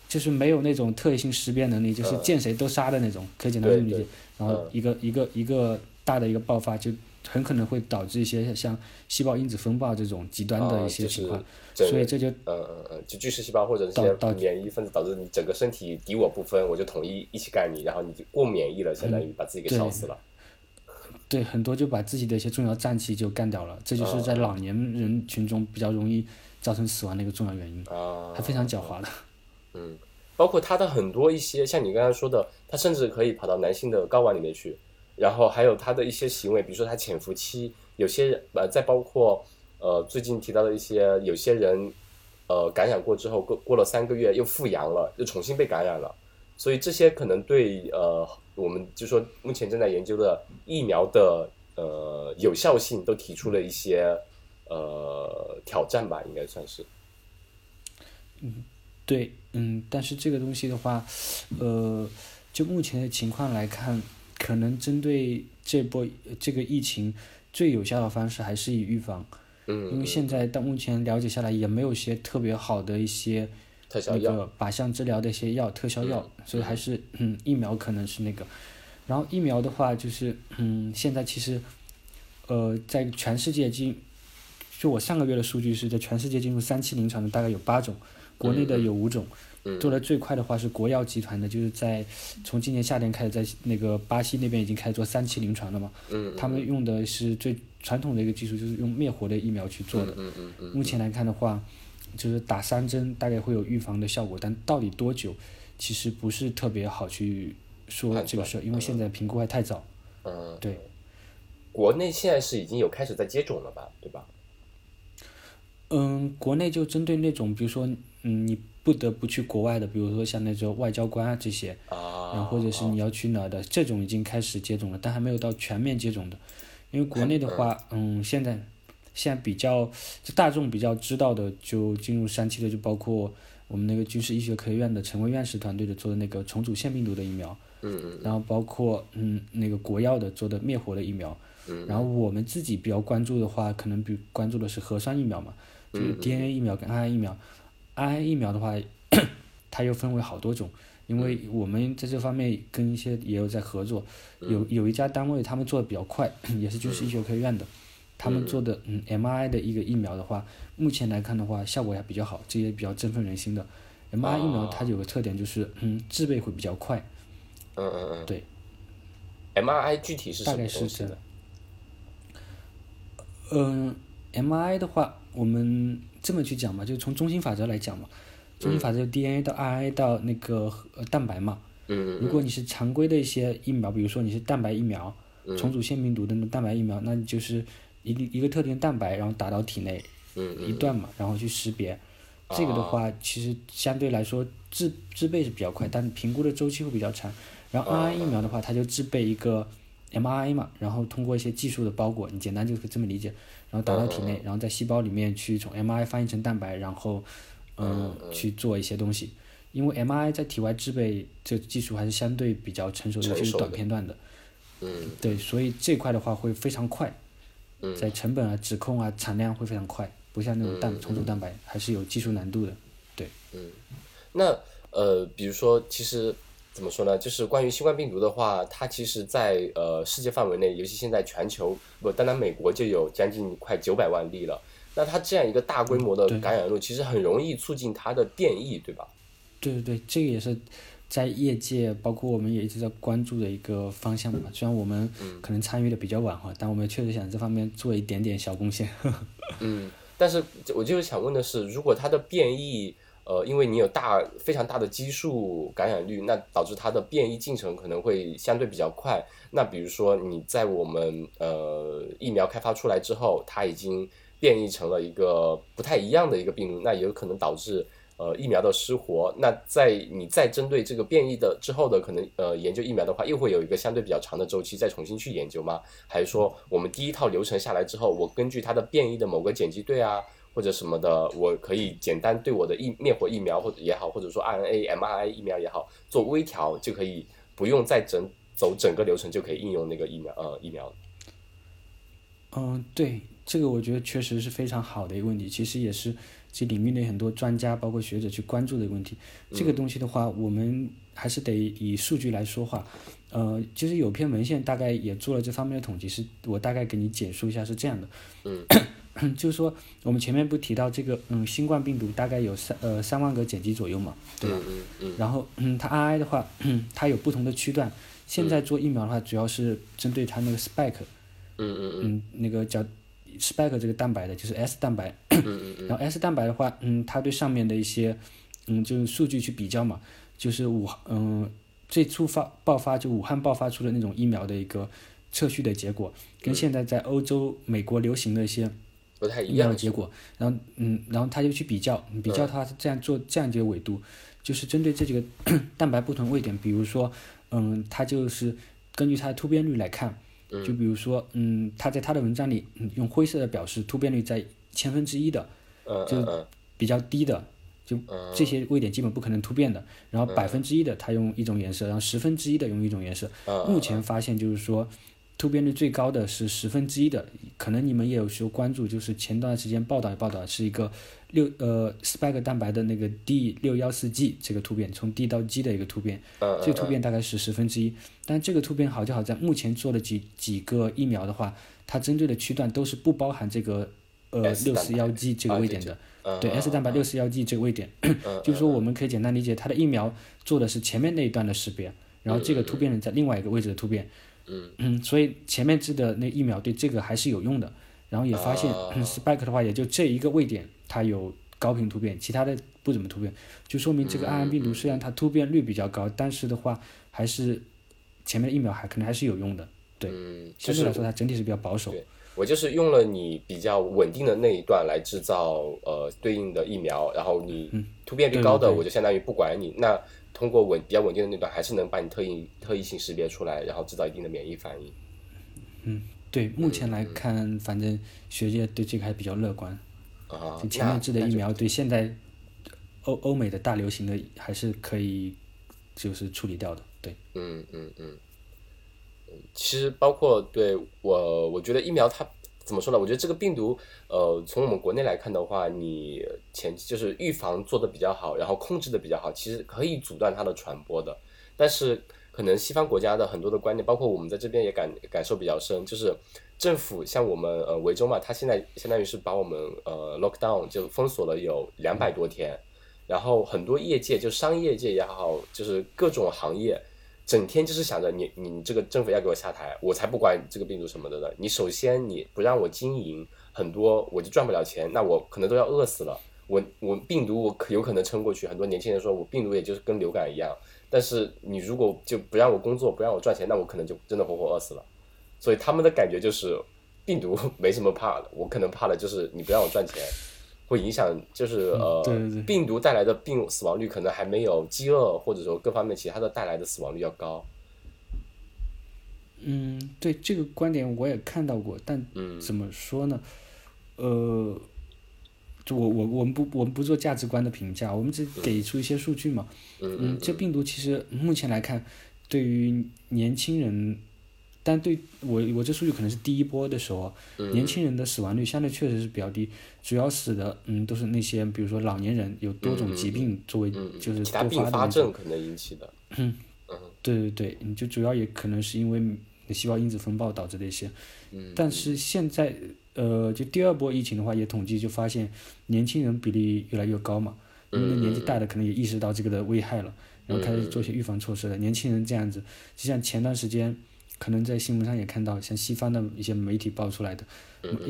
就是没有那种特异性识别能力，就是见谁都杀的那种，可以简单这么理解。对。然后一个一个一个大的一个爆发，就很可能会导致一些像细胞因子风暴这种极端的一些情况，整所以这就呃呃呃，就巨噬细胞或者一导导些免疫分子导致你整个身体敌我不分，我就统一一起干你，然后你就过免疫了，相当于把自己给烧死了。对很多就把自己的一些重要脏器就干掉了，这就是在老年人群中比较容易造成死亡的一个重要原因，啊，还非常狡猾的。嗯，包括它的很多一些，像你刚才说的，它甚至可以跑到男性的睾丸里面去，然后还有他的一些行为，比如说他潜伏期，有些人呃，再包括呃最近提到的一些有些人呃感染过之后过过了三个月又复阳了，又重新被感染了，所以这些可能对呃我们就说目前正在研究的疫苗的呃有效性都提出了一些呃挑战吧，应该算是。嗯对，嗯，但是这个东西的话，呃，就目前的情况来看，可能针对这波这个疫情最有效的方式还是以预防。嗯，因为现在到目前了解下来，也没有些特别好的一些那个靶向治疗的一些药特效药，所以还是嗯疫苗可能是那个。然后疫苗的话，就是嗯现在其实，呃，在全世界进，就我上个月的数据是在全世界进入三期临床的大概有八种，国内的有五种。嗯做的最快的话是国药集团的，就是在从今年夏天开始，在那个巴西那边已经开始做三期临床了嘛。嗯，他们用的是最传统的一个技术，就是用灭活的疫苗去做的。嗯嗯嗯目前来看的话，就是打三针大概会有预防的效果，但到底多久，其实不是特别好去说这个事儿，因为现在评估还太早。嗯，对，国内现在是已经有开始在接种了吧，对吧？嗯，国内就针对那种，比如说，嗯，你不得不去国外的，比如说像那种外交官啊这些，啊，然后或者是你要去哪儿的，这种已经开始接种了，但还没有到全面接种的。因为国内的话，嗯，现在现在比较就大众比较知道的，就进入三期的，就包括我们那个军事医学科学院的陈薇院士团队的做的那个重组腺病毒的疫苗，嗯嗯然后包括嗯那个国药的做的灭活的疫苗，嗯然后我们自己比较关注的话，可能比关注的是核酸疫苗嘛，嗯就是 DNA 疫苗跟 RNA 疫苗，RNA 疫苗的话，它又分为好多种，因为嗯。我们在这方面跟一些也有在合作，嗯。有有一家单位他们做的比较快，也是军事医学科学院的，他们做的嗯 mRNA 的一个疫苗的话，目前来看的话效果还比较好，这也比较振奋人心的。mRNA 疫苗它有个特点就是嗯制备会比较快，嗯嗯嗯，对。MRI 具体是什大概么东西呢？是这样？嗯，mRNA 的话，我们这么去讲嘛，就从中心法则来讲嘛，中心法则就 DNA 到 RNA 到那个呃蛋白嘛。嗯如果你是常规的一些疫苗，比如说你是蛋白疫苗，嗯重组腺病毒的那蛋白疫苗，那你就是一个一个特定蛋白，然后打到体内嗯一段嘛，然后去识别。这个的话，其实相对来说制制备是比较快，但评估的周期会比较长。然后 RNA 疫苗的话，它就制备一个 mRNA 嘛，然后通过一些技术的包裹，你简单就可以这么理解，然后打到体内，然后在细胞里面去从 mRNA 翻译成蛋白，然后嗯去做一些东西。因为 mRNA 在体外制备这技术还是相对比较成熟的，尤其是短片段的。嗯对，所以这块的话会非常快，嗯在成本啊、指控啊、产量会非常快，不像那种蛋重组蛋白还是有技术难度的。对，嗯那呃，比如说，其实怎么说呢？就是关于新冠病毒的话，它其实在呃世界范围内，尤其现在全球不单单美国就有将近快九百万例了。那它这样一个大规模的感染路，其实很容易促进它的变异，对吧？对对对，这个也是在业界，包括我们也一直在关注的一个方向嘛。虽然我们可能参与的比较晚哈，但我们确实想这方面做一点点小贡献。嗯，但是我就是想问的是，如果它的变异，呃，因为你有大非常大的基数感染率，那导致它的变异进程可能会相对比较快。那比如说你在我们呃疫苗开发出来之后，它已经变异成了一个不太一样的一个病毒，那也有可能导致呃疫苗的失活。那在你再针对这个变异的之后的可能呃研究疫苗的话，又会有一个相对比较长的周期再重新去研究吗？还是说我们第一套流程下来之后，我根据它的变异的某个碱基对啊？或者什么的，我可以简单对我的疫灭活疫苗或者也好，或者说 RNA、mRNA 疫苗也好做微调，就可以不用再整走整个流程就可以应用那个疫苗呃疫苗。嗯，对，这个我觉得确实是非常好的一个问题，其实也是这领域内很多专家包括学者去关注的一个问题。这个东西的话，我们还是得以数据来说话。呃，其实有篇文献大概也做了这方面的统计，是我大概给你简述一下，是这样的。嗯，就是说我们前面不提到这个，嗯，新冠病毒大概有三呃三万个碱基左右嘛，对吧？嗯嗯然后，嗯，它 RNA 的话，它有不同的区段。现在做疫苗的话，主要是针对它那个 spike，嗯嗯嗯，那个叫 spike 这个蛋白的，就是 S 蛋白。嗯嗯嗯然后 S 蛋白的话，嗯，它对上面的一些，嗯，就是数据去比较嘛，就是武，嗯，最初发爆发就武汉爆发出的那种疫苗的一个测序的结果，跟现在在欧洲、美国流行的一些不太一样的结果，然后嗯，然后他就去比较，比较他这样做这样几个纬度，就是针对这几个 蛋白不同位点，比如说嗯，他就是根据它的突变率来看，就比如说嗯，他在他的文章里、嗯、用灰色的表示突变率在千分之一的就比较低的。就这些位点基本不可能突变的，然后百分之一的它用一种颜色，然后十分之一的用一种颜色。嗯目前发现就是说，突变率最高的是十分之一的，可能你们也有时候关注，就是前段时间报道也报道是一个六呃 spike 蛋白的那个 D 六幺四 G 这个突变，从 D 到 G 的一个突变，嗯这个突变大概是十分之一，但这个突变好就好在目前做的几几个疫苗的话，它针对的区段都是不包含这个呃六四幺 G 这个位点的。嗯对 S 蛋白六四幺 G 这个位点，就是说我们可以简单理解，它的疫苗做的是前面那一段的识别，然后这个突变呢在另外一个位置的突变，嗯。所以前面治的那疫苗对这个还是有用的，然后也发现、spike 的话也就这一个位点它有高频突变，其他的不怎么突变，就说明这个 RN 病毒虽然它突变率比较高，但是的话还是前面的疫苗还可能还是有用的，对，嗯，就是相对来说它整体是比较保守。我就是用了你比较稳定的那一段来制造呃对应的疫苗，然后你突变率高的我就相当于不管你，那通过稳比较稳定的那段还是能把你特异特异性识别出来，然后制造一定的免疫反应嗯对，目前来看，反正学界对这个还比较乐观。啊就。前那面制的疫苗对现在欧欧美的大流行的还是可以就是处理掉的，对。嗯嗯嗯，嗯其实包括对我，我觉得疫苗它怎么说呢？我觉得这个病毒，呃，从我们国内来看的话，你前期就是预防做的比较好，然后控制的比较好，其实可以阻断它的传播的。但是可能西方国家的很多的观念，包括我们在这边也感感受比较深，就是政府像我们呃维州嘛，它现在相当于是把我们呃 lock down 就封锁了有两百多天，然后很多业界就商业界也好，就是各种行业。整天就是想着你你这个政府要给我下台，我才不管这个病毒什么的呢。你首先你不让我经营，很多我就赚不了钱，那我可能都要饿死了。我我病毒我可有可能撑过去，很多年轻人说我病毒也就是跟流感一样，但是你如果就不让我工作，不让我赚钱，那我可能就真的活活饿死了。所以他们的感觉就是病毒没什么怕的，我可能怕的就是你不让我赚钱，会影响就是呃对对对病毒带来的病死亡率可能还没有饥饿或者说各方面其他的带来的死亡率要高。嗯，对这个观点我也看到过，但嗯怎么说呢？呃，就我我我们不我们不做价值观的评价，我们只给出一些数据嘛。嗯嗯，这病毒其实目前来看，对于年轻人，但对我我这数据可能是第一波的时候，嗯年轻人的死亡率相对确实是比较低，主要死的嗯都是那些比如说老年人有多种疾病作为嗯，就是多发的那种。发症可能引起的。对对对，你就主要也可能是因为细胞因子风暴导致的一些，嗯，但是现在呃，就第二波疫情的话，也统计就发现年轻人比例越来越高嘛，因为那年纪大的可能也意识到这个的危害了，然后开始做一些预防措施了。年轻人这样子，就像前段时间可能在新闻上也看到，像西方的一些媒体爆出来的，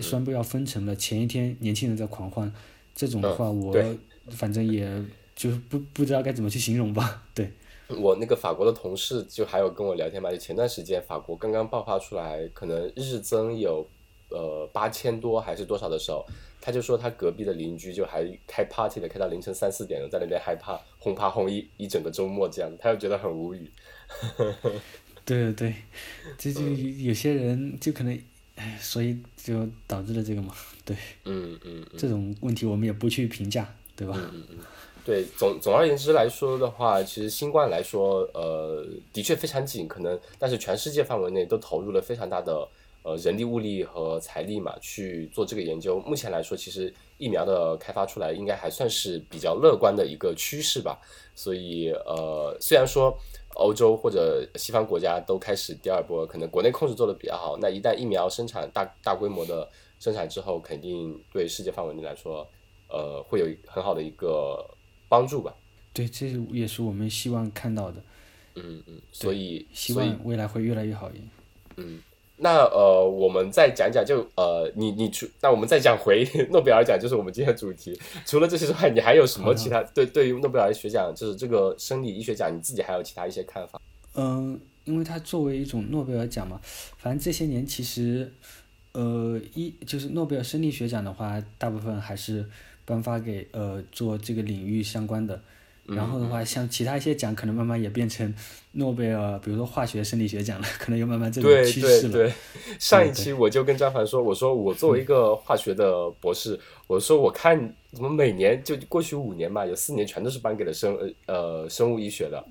宣布要封城了，前一天年轻人在狂欢，这种的话我对反正也就是不不知道该怎么去形容吧，对。我那个法国的同事就还有跟我聊天嘛，就前段时间法国刚刚爆发出来，可能日增有呃八千多还是多少的时候，他就说他隔壁的邻居就还开 party 的，开到凌晨三四点了，在那边害怕轰趴轰一一整个周末这样，他就觉得很无语。对对对，这就有些人就可能，哎，所以就导致了这个嘛。对，嗯嗯嗯这种问题我们也不去评价，对吧？嗯嗯。对，总总而言之来说的话，其实新冠来说，呃，的确非常紧，可能，但是全世界范围内都投入了非常大的呃人力物力和财力嘛，去做这个研究。目前来说，其实疫苗的开发出来，应该还算是比较乐观的一个趋势吧。所以，呃，虽然说欧洲或者西方国家都开始第二波，可能国内控制做的比较好，那一旦疫苗生产大大规模的生产之后，肯定对世界范围内来说，呃，会有很好的一个。帮助吧，对，这也是我们希望看到的。嗯嗯，所以希望未来会越来越好。嗯，那呃，我们再讲讲，就呃，你你除那我们再讲回 诺贝尔奖，就是我们今天的主题。除了这些之外，你还有什么其他对对于诺贝尔学奖，就是这个生理医学奖，你自己还有其他一些看法？嗯，因为它作为一种诺贝尔奖嘛，反正这些年其实，呃，一就是诺贝尔生理学奖的话，大部分还是颁发给呃做这个领域相关的。然后的话，像其他一些奖，可能慢慢也变成诺贝尔，比如说化学生理学奖了，可能又慢慢这种对趋势了。对。对，上一期我就跟张凡说，我说我作为一个化学的博士，我说我看怎么每年就过去五年吧，有四年全都是颁给了生呃呃生物医学的，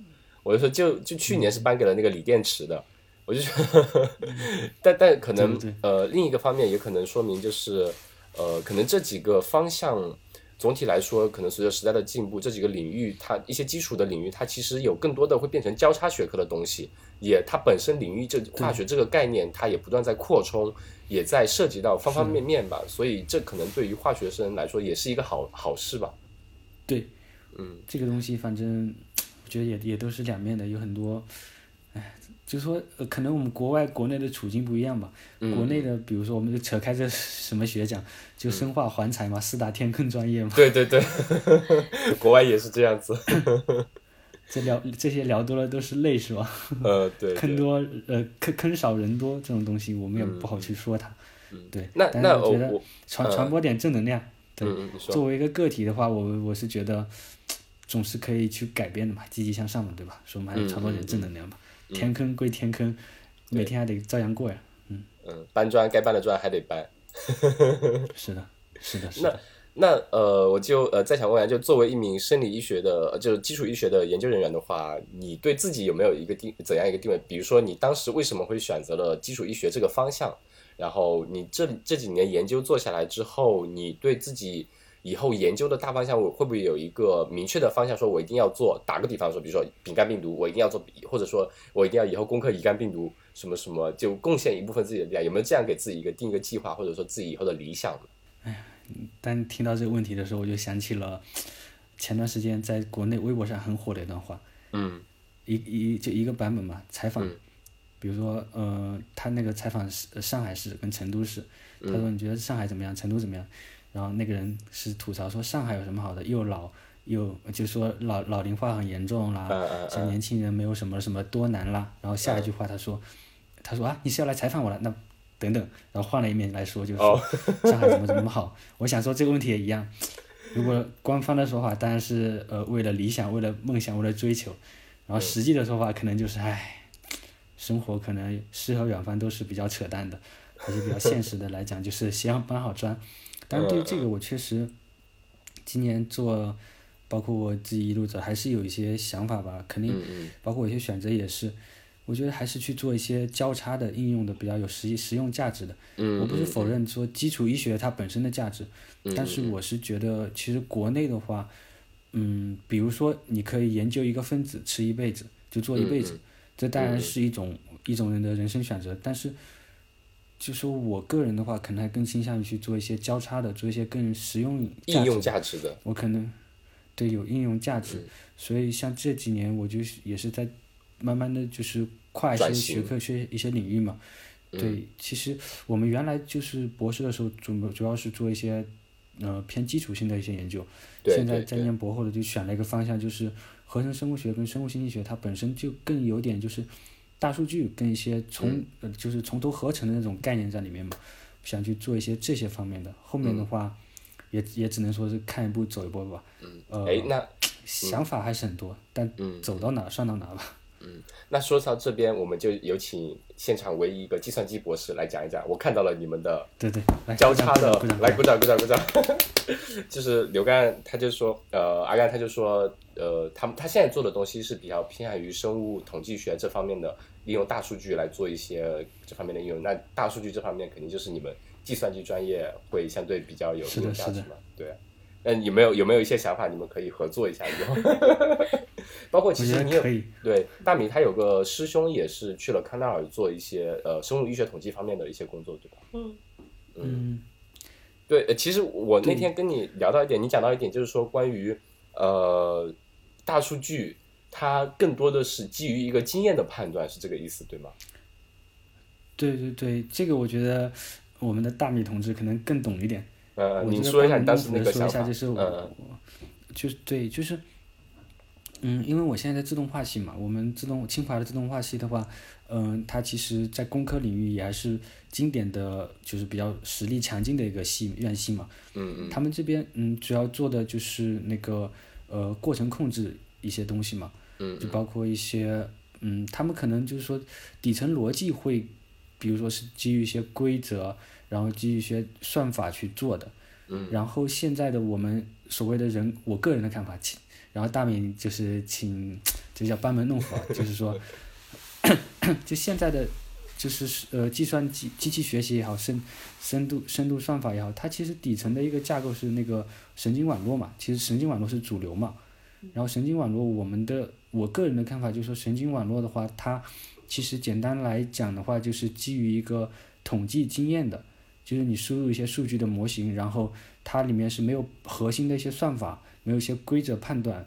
我就说就就去年是颁给了那个锂电池的，我就觉得，但但可能对对。呃另一个方面也可能说明就是呃可能这几个方向。总体来说，可能随着时代的进步，这几个领域它一些基础的领域，它其实有更多的会变成交叉学科的东西，也它本身领域这化学这个概念，它也不断在扩充，也在涉及到方方面面吧，所以这可能对于化学生来说也是一个好好事吧。对，嗯，这个东西反正我觉得也也都是两面的，有很多，哎，就是说、呃、可能我们国外国内的处境不一样吧。嗯国内的，比如说我们就扯开这什么学讲，就生化环材嘛，四大天坑专业嘛，对对对，国外也是这样子。这聊这些聊多了都是泪是吧？呃，对对。坑多呃坑坑少人多这种东西，我们也不好去说它。对，那但是那我觉得传呃传播点正能量。对，作为一个个体的话，我我是觉得总是可以去改变的嘛，积极向上嘛，对吧？说我们还是传播点正能量嘛，天坑归填坑，每天还得照样过呀。嗯，搬砖该搬的砖还得搬。是的，是的，是那的。那呃，我就呃再想问一下，就作为一名生理医学的，就是基础医学的研究人员的话，你对自己有没有一个定怎样一个定位？比如说，你当时为什么会选择了基础医学这个方向？然后你这这几年研究做下来之后，你对自己以后研究的大方向我会不会有一个明确的方向？说我一定要做，打个比方说，比如说丙肝病毒，我一定要做，或者说我一定要以后攻克乙肝病毒，什么什么，就贡献一部分自己的力量，有没有这样给自己一个定一个计划，或者说自己以后的理想呢？当听到这个问题的时候，我就想起了前段时间在国内微博上很火的一段话，嗯一一就一个版本嘛，采访，嗯比如说呃，他那个采访是呃上海市跟成都市，他说你觉得上海怎么样，成都怎么样？然后那个人是吐槽说上海有什么好的，又老又就说老老龄化很严重啦，像年轻人没有什么什么多难啦。然后下一句话他说，他说啊你是要来采访我了，那等等，然后换了一面来说，就是说、上海怎么怎么好。我想说这个问题也一样，如果官方的说法当然是呃为了理想、为了梦想、为了追求，然后实际的说法可能就是唉，生活可能诗和远方都是比较扯淡的，还是比较现实的来讲，就是先要搬好砖。但是对于这个我确实今年做，包括我自己一路走还是有一些想法吧，肯定包括我一些选择也是，我觉得还是去做一些交叉的应用的比较有实实用价值的。嗯，我不是否认说基础医学它本身的价值，嗯但是我是觉得其实国内的话，嗯，比如说你可以研究一个分子吃一辈子，就做一辈子，这当然是一种一种人的人生选择，但是。就说我个人的话，可能还更倾向于去做一些交叉的，做一些更实用应用价价值的，我可能对有应用价值，嗯。所以像这几年我就是也是在慢慢的就是跨一些学科、学一些领域嘛。对，其实我们原来就是博士的时候主主要是做一些呃偏基础性的一些研究，对。现在在念博后的就选了一个方向，就是合成生物学跟生物信息学，它本身就更有点就是大数据跟一些从、嗯呃就是从头合成的那种概念在里面嘛，想去做一些这些方面的。后面的话，也也只能说是看一步走一步吧。嗯，呃，哎，那想法还是很多，但嗯走到哪算到哪吧。嗯那说到这边，我们就有请现场唯一一个计算机博士来讲一讲。我看到了你们的对对，来交叉的，来鼓掌鼓掌鼓掌。就是刘干，他就说，呃，阿干他就说，呃，他们他现在做的东西是比较偏向于生物统计学这方面的，利用大数据来做一些这方面的应用。那大数据这方面肯定就是你们计算机专业会相对比较有是的是的应用价值嘛？对啊。那有没有有没有一些想法，你们可以合作一下以后？包括其实你有。对，大米他有个师兄也是去了康奈尔做一些呃生物医学统计方面的一些工作，对吧？嗯嗯，对，呃其实我那天跟你聊到一点，你讲到一点，就是说关于呃大数据，它更多的是基于一个经验的判断，是这个意思对吗？对对对，这个我觉得我们的大米同志可能更懂一点。呃，你说一下帮你当时那我说一下，个想法。就是我，嗯就是对，就是嗯，因为我现在在自动化系嘛，我们自动清华的自动化系的话，嗯，它其实在工科领域也还是经典的，就是比较实力强劲的一个系院系嘛。嗯嗯。他们这边嗯，主要做的就是那个呃过程控制一些东西嘛。嗯。就包括一些嗯，他们可能就是说底层逻辑会，比如说是基于一些规则，然后基于一些算法去做的。嗯。然后现在的我们所谓的人，我个人的看法，请然后大明就是请，这叫班门弄斧，就是说，就现在的，就是呃计算机机器学习也好，深深度深度算法也好，它其实底层的一个架构是那个神经网络嘛，其实神经网络是主流嘛，然后神经网络我们的我个人的看法就是说神经网络的话，它其实简单来讲的话就是基于一个统计经验的，就是你输入一些数据的模型，然后它里面是没有核心的一些算法。没有一些规则判断，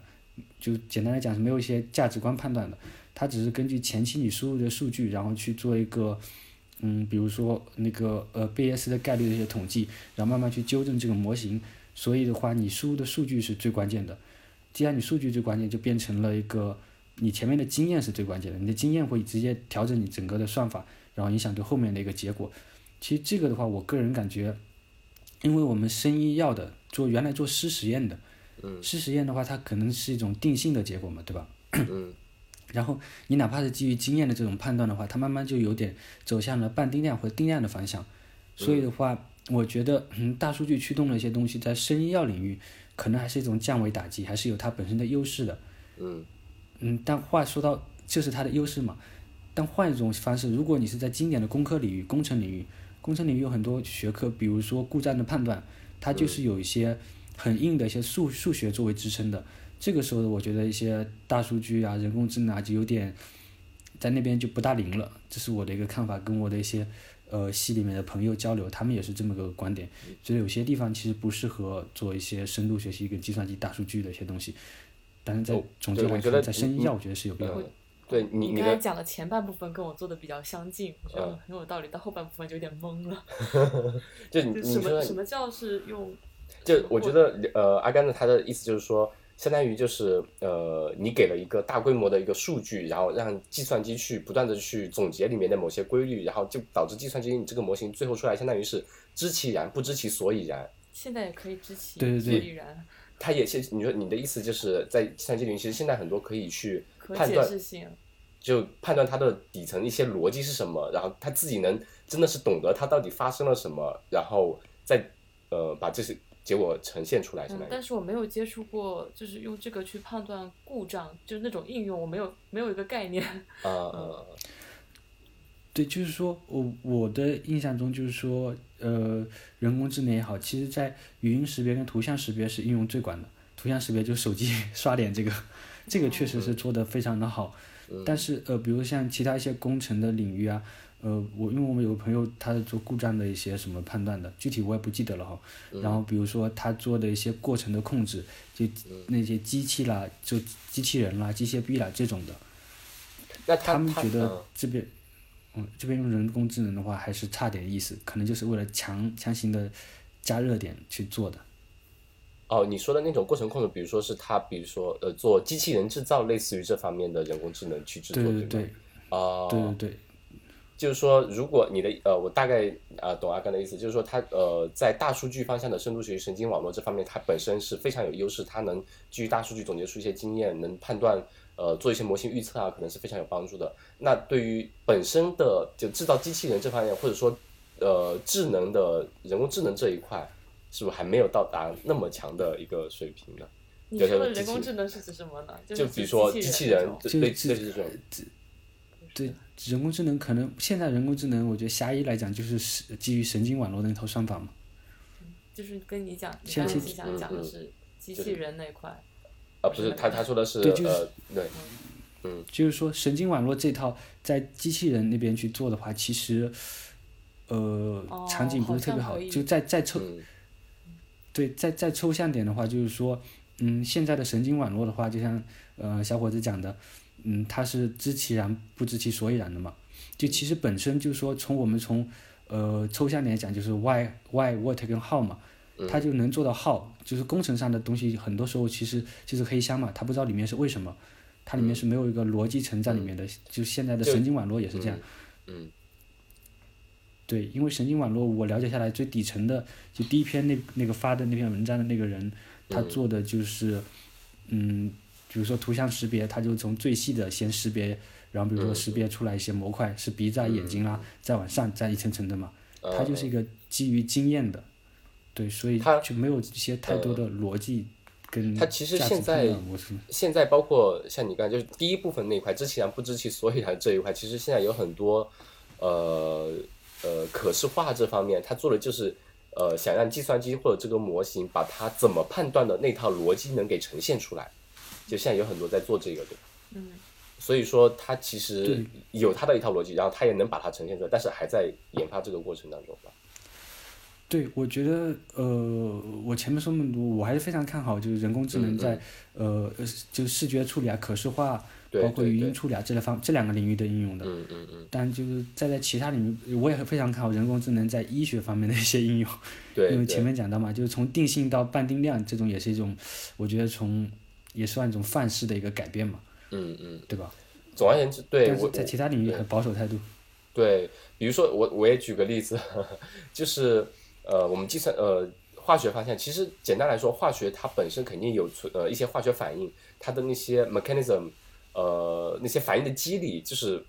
就简单来讲是没有一些价值观判断的，它只是根据前期你输入的数据，然后去做一个，嗯，比如说那个呃贝叶斯的概率的一些统计，然后慢慢去纠正这个模型。所以的话，你输入的数据是最关键的。既然你数据最关键，就变成了一个你前面的经验是最关键的，你的经验会直接调整你整个的算法，然后影响对后面的一个结果。其实这个的话，我个人感觉，因为我们生医药的做原来做湿实验的。湿实验的话，它可能是一种定性的结果嘛，对吧？嗯。然后你哪怕是基于经验的这种判断的话，它慢慢就有点走向了半定量或者定量的方向。所以的话，我觉得嗯，大数据驱动的一些东西，在生医药领域可能还是一种降维打击，还是有它本身的优势的。嗯。嗯，但话说到，这是它的优势嘛？但换一种方式，如果你是在经典的工科领域、工程领域，工程领域有很多学科，比如说故障的判断，它就是有一些。很硬的一些数数学作为支撑的，这个时候我觉得一些大数据啊、人工智能啊就有点在那边就不大灵了，这是我的一个看法，跟我的一些呃系里面的朋友交流，他们也是这么个观点，觉得有些地方其实不适合做一些深度学习跟计算机大数据的一些东西，但是在总结来看，在生医药我觉得是有必要的。对你，你刚才讲的前半部分跟我做的比较相近，我觉得很有道理，到后半部分就有点懵了。就你什么什么叫是用？就我觉得，呃，阿甘的他的意思就是说，相当于就是呃，你给了一个大规模的一个数据，然后让计算机去不断的去总结里面的某些规律，然后就导致计算机你这个模型最后出来，相当于是知其然不知其所以然。现在也可以知其所以然。它也是，你说你的意思就是在计算机里面，其实现在很多可以去判断，就判断它的底层一些逻辑是什么，然后他自己能真的是懂得它到底发生了什么，然后再呃把这些。结果呈现出来是但是我没有接触过，就是用这个去判断故障，就是那种应用，我没有没有一个概念。啊，对，就是说我我的印象中就是说，呃，人工智能也好，其实在语音识别跟图像识别是应用最广的。图像识别就手机 刷脸这个，这个确实是做的非常的好。但是呃，比如像其他一些工程的领域啊。呃，我因为我们有个朋友，他是做故障的一些什么判断的，具体我也不记得了哈。然后比如说他做的一些过程的控制，就那些机器啦，就机器人啦、机械臂啦这种的。那他们觉得这边，嗯，这边用人工智能的话还是差点意思，可能就是为了强强行的加热点去做的。哦，你说的那种过程控制，比如说是他，比如说呃，做机器人制造，类似于这方面的人工智能去制作，对对对。哦。对对对。就是说，如果你的呃，我大概啊懂阿甘的意思，就是说他呃，在大数据方向的深度学习神经网络这方面，它本身是非常有优势，它能基于大数据总结出一些经验，能判断呃做一些模型预测啊，可能是非常有帮助的。那对于本身的就制造机器人这方面，或者说呃智能的人工智能这一块，是不是还没有到达那么强的一个水平呢？你说的人工智能是指什么呢？就比如说机器人，类类似这种。对人工智能，可能现在人工智能，我觉得狭义来讲就是基于神经网络的那套算法嘛。就是跟你讲，你刚才想讲的是机器人那块。啊，不是，他他说的是呃，对，嗯，就是说神经网络这套在机器人那边去做的话，其实，呃，场景不是特别好。就再再抽，对，再再抽象点的话，就是说，嗯，现在的神经网络的话，就像呃小伙子讲的。嗯，它是知其然不知其所以然的嘛？就其实本身就是说，从我们从呃抽象点讲，就是 why why what 跟 how 嘛。它就能做到 how，，就是工程上的东西，很多时候其实就是黑箱嘛，他不知道里面是为什么，它里面是没有一个逻辑层在里面的，就现在的神经网络也是这样。嗯对，因为神经网络我了解下来最底层的，就第一篇那那个发的那篇文章的那个人，他做的就是，嗯，比如说图像识别，它就从最细的先识别，然后比如说识别出来一些模块，是鼻子啊、眼睛啦，再往上再一层层的嘛，它就是一个基于经验的，对，所以它就没有一些太多的逻辑跟它其实现在。现在包括像你刚才就是第一部分那一块，知其然不知其所以然这一块，其实现在有很多呃呃可视化这方面，它做的就是呃想让计算机或者这个模型把它怎么判断的那套逻辑能给呈现出来，就现在有很多在做这个，对吧？嗯，所以说它其实对有它的一套逻辑，然后它也能把它呈现出来，但是还在研发这个过程当中吧。对，我觉得呃，我前面说那么多，我还是非常看好，就是人工智能在、呃，呃就是视觉处理啊、可视化，包括语音处理啊这类方这两个领域的应用的。嗯嗯嗯，但就是再在其他领域，我也非常看好人工智能在医学方面的一些应用，对对因为前面讲到嘛，就是从定性到半定量，这种也是一种，我觉得从也算一种范式的一个改变嘛，嗯嗯。对吧？总而言之，对我在其他领域很保守态度。对，比如说我我也举个例子，就是呃，我们计算呃化学方向，其实简单来说，化学它本身肯定有存呃一些化学反应，它的那些 mechanism，呃那些反应的机理，就是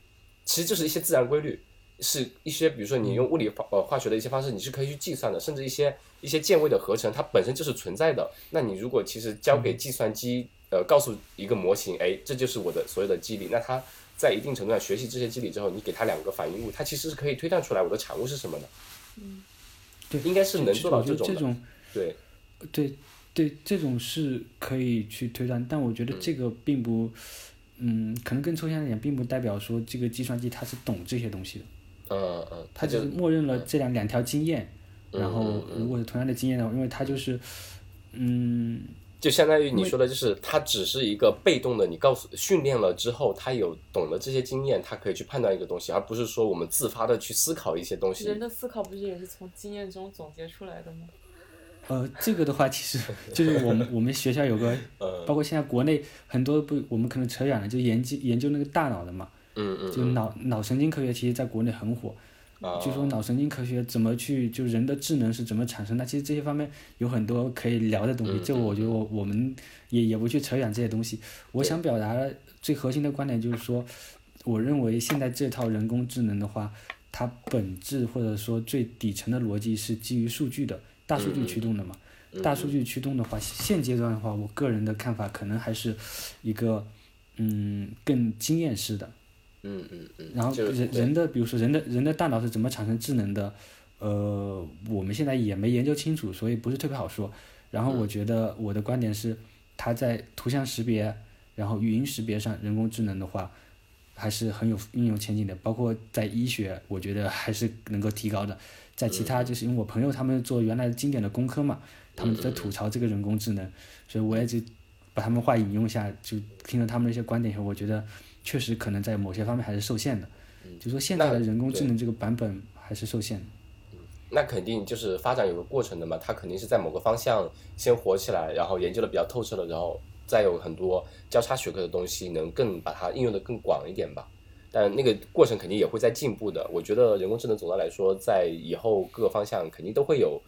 其实就是一些自然规律，是一些比如说你用物理化呃化学的一些方式，你是可以去计算的，甚至一些一些键位的合成，它本身就是存在的。那你如果其实交给计算机，呃，告诉一个模型，哎，这就是我的所有的机理，那它在一定程度上学习这些机理之后，你给它两个反应物，它其实是可以推断出来我的产物是什么的。对，应该是能做到我觉得种的。这种对，对对，这种是可以去推断，但我觉得这个并不，嗯，可能更抽象一点，并不代表说这个计算机它是懂这些东西的，嗯嗯，它只就是默认了这两两条经验，嗯然后如果是同样的经验的话，因为它就是，嗯，就相当于你说的，就是他只是一个被动的，你告诉训练了之后，他有懂了这些经验，他可以去判断一个东西，而不是说我们自发的去思考一些东西人。的思考不是也是从经验中总结出来的吗？呃，这个的话，其实 就是我们我们学校有个，嗯包括现在国内很多不，我们可能扯远了，就研究研究那个大脑的嘛，嗯嗯就脑脑神经科学，其实在国内很火。啊，就说脑神经科学怎么去，就人的智能是怎么产生的？其实这些方面有很多可以聊的东西。嗯这个我觉得我我们也也不去扯远这些东西。我想表达最核心的观点就是说，我认为现在这套人工智能的话，它本质或者说最底层的逻辑是基于数据的，大数据驱动的嘛。嗯大数据驱动的话，现阶段的话，我个人的看法可能还是一个嗯更经验式的。嗯嗯嗯，然后人人的，比如说人的人的大脑是怎么产生智能的，呃，我们现在也没研究清楚，所以不是特别好说。然后嗯我觉得我的观点是，它在图像识别，然后语音识别上，人工智能的话，还是很有应用前景的。包括在医学，我觉得还是能够提高的。在其嗯他，就是因为我朋友他们做原来经典的工科嘛，他们在嗯吐槽这个人工智能，所以我也就把他们话引用一下，就听了他们的一些观点以后，我觉得确实可能在某些方面还是受限的。就说现在的人工智能这个版本还是受限的。那肯定就是发展有个过程的嘛，它肯定是在某个方向先火起来，然后研究的比较透彻了，然后再有很多交叉学科的东西能更把它应用的更广一点吧。但那个过程肯定也会在进步的。我觉得人工智能总的来说，在以后各个方向肯定都会有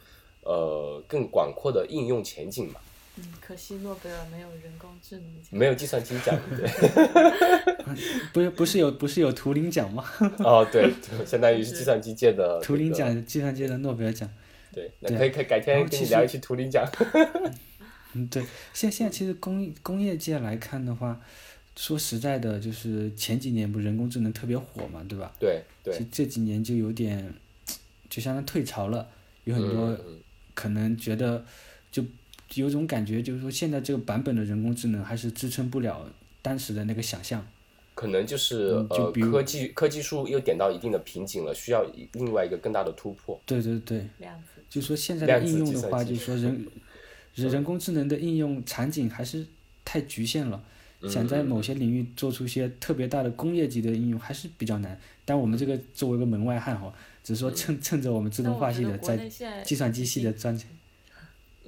呃更广阔的应用前景嘛。嗯，可惜诺贝尔没有人工智能奖。没有计算机奖，对不 是不是有不是有图灵奖吗？哦，对，相当于是计算机界的 图灵奖，计算机的诺贝尔奖。对，那可以可以改天后其实跟你聊一期图灵奖。嗯，对，现现在其实工工业界来看的话，说实在的，就是前几年不是人工智能特别火嘛，对吧？对对其实这几年就有点，就相当于退潮了，有很多可能觉得就有种感觉，就是说现在这个版本的人工智能还是支撑不了当时的那个想象。可能就是就比如科技科技术又点到一定的瓶颈了，需要另外一个更大的突破。对对对，量子就说现在的应用的话，就说人人人工智能的应用场景还是太局限了。想在某些领域做出一些特别大的工业级的应用还是比较难。但我们这个作为一个门外汉哈，只是说趁趁着我们自动化系的在计算机系的专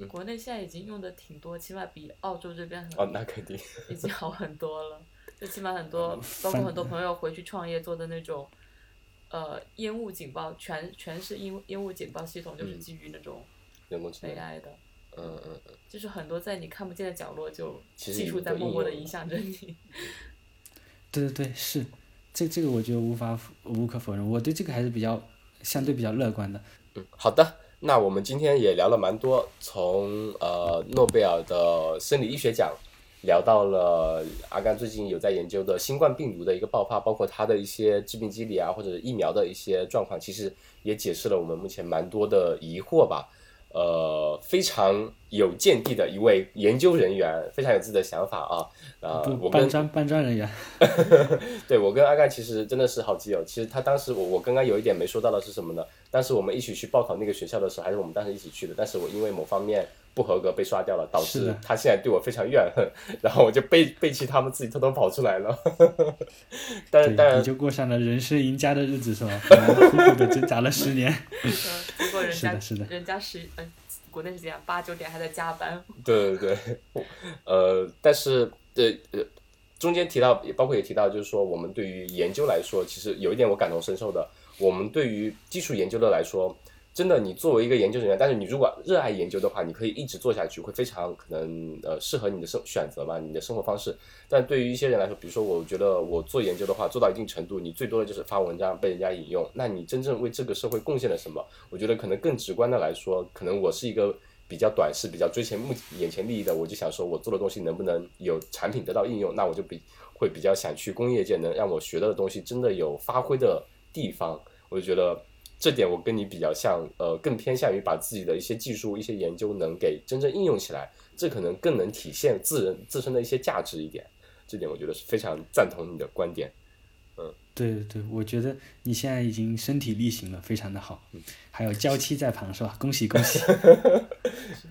家，国内现在已经用的挺多，起码比澳洲这边很哦，那肯定。已经好很多了。就起码很多，包括很多朋友回去创业做的那种，呃，烟雾警报，全全是烟烟雾警报系统，就是嗯基于那种。AI 的，嗯嗯嗯，就是很多在你看不见的角落，就技术在默默的影响着你。对对对，是，这这个我觉得无法无可否认，我对这个还是比较相对比较乐观的。嗯，好的。那我们今天也聊了蛮多，从呃诺贝尔的生理医学奖聊到了阿甘最近有在研究的新冠病毒的一个爆发，包括它的一些致病机理啊，或者疫苗的一些状况，其实也解释了我们目前蛮多的疑惑吧。呃，非常有见地的一位研究人员，非常有自己的想法啊。呃，我跟搬砖搬砖人员，对我跟阿盖其实真的是好基友。其实他当时我我刚刚有一点没说到的是什么呢？当时我们一起去报考那个学校的时候，还是我们当时一起去的，但是我因为某方面不合格被刷掉了，导致他现在对我非常怨恨，然后我就背背弃他们自己偷偷跑出来了。但是当对，然你就过上了人生赢家的日子是吧？苦苦的挣扎了十年。嗯，不过人家是的是的人家十呃，国内是这样，八九点还在加班。对对对，呃，但是对呃，中间提到，也包括也提到，就是说我们对于研究来说，其实有一点我感同身受的，我们对于基础研究的来说，真的，你作为一个研究人员，但是你如果热爱研究的话，你可以一直做下去，会非常可能呃适合你的生选择嘛，你的生活方式。但对于一些人来说，比如说我觉得我做研究的话，做到一定程度，你最多的就是发文章被人家引用，那你真正为这个社会贡献了什么？我觉得可能更直观的来说，可能我是一个比较短视、比较追求目眼前利益的，我就想说我做的东西能不能有产品得到应用，那我就比会比较想去工业界，能让我学到的东西真的有发挥的地方，我就觉得。这点我跟你比较像，呃，更偏向于把自己的一些技术、一些研究能给真正应用起来，这可能更能体现自人自身的一些价值一点。这点我觉得是非常赞同你的观点。嗯。对对对，我觉得你现在已经身体力行了，非常的好。还有娇妻在旁是吧？恭喜恭喜！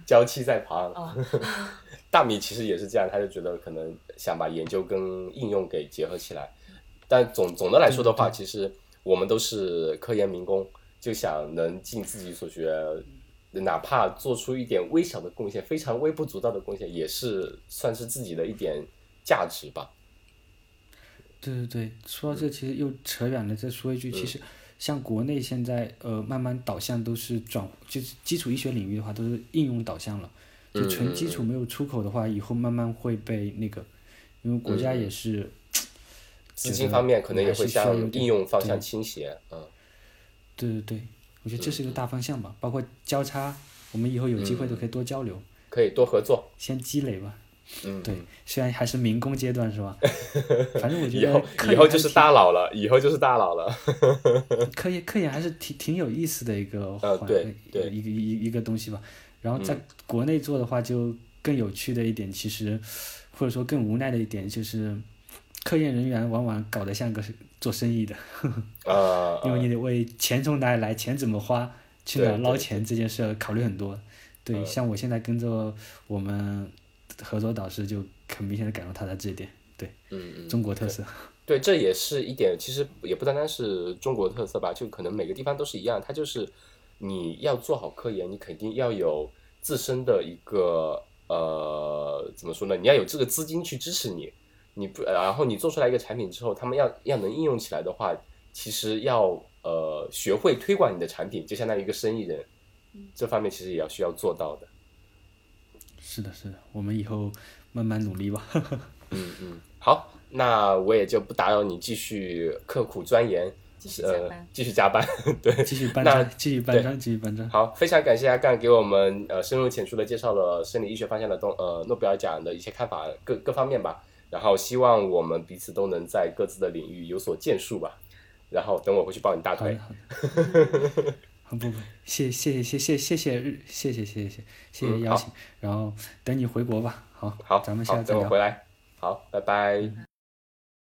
娇妻在旁，啊，大米其实也是这样，他就觉得可能想把研究跟应用给结合起来。但总总的来说的话，其实我们都是科研民工，就想能尽自己所学，哪怕做出一点微小的贡献，非常微不足道的贡献，也是算是自己的一点价值吧。对对对，说到这其实又扯远了。再说一句，其实像国内现在呃慢慢导向都是转，就是基础医学领域的话都是应用导向了。就纯基础没有出口的话，以后慢慢会被那个，因为国家也是资金方面可能也会向应用方向倾斜。嗯，对对对，我觉得这是一个大方向吧。包括交叉，我们以后有机会都可以多交流，可以多合作。先积累吧。嗯，对，虽然还是民工阶段是吧？反正我觉得以后以后就是大佬了，以后就是大佬了。科研科研还是挺挺有意思的一个环、呃对对一个一一个东西吧。然后在国内做的话，就更有趣的一点，其实或者说更无奈的一点，就是科研人员往往搞得像个做生意的，呃，因为你得为钱从哪里来，钱怎么花，去哪对对捞钱这件事儿考虑很多。对，像我现在跟着我们合作导师，就很明显的感受他的这一点，对，嗯嗯，中国特色。对，这也是一点，其实也不单单是中国特色吧，就可能每个地方都是一样。它就是你要做好科研，你肯定要有自身的一个呃，怎么说呢？你要有这个资金去支持你，你不，然后你做出来一个产品之后，他们要要能应用起来的话，其实要呃学会推广你的产品，就相当于一个生意人，这方面其实也要需要做到的。是的，是的，我们以后慢慢努力吧。嗯嗯，好，那我也就不打扰你继续刻苦钻研，继续加呃班，继续加班，对，继续搬那砖，继续搬砖，继续搬砖。好，非常感谢阿干给我们呃深入浅出的介绍了生理医学方向的东呃诺贝尔奖的一些看法各各方面吧。然后希望我们彼此都能在各自的领域有所建树吧。然后等我回去抱你大腿不不，谢谢谢谢谢谢日，谢谢谢谢谢谢嗯邀请，然后等你回国吧。好，好，咱们好下次再聊。等我回来。好，拜拜。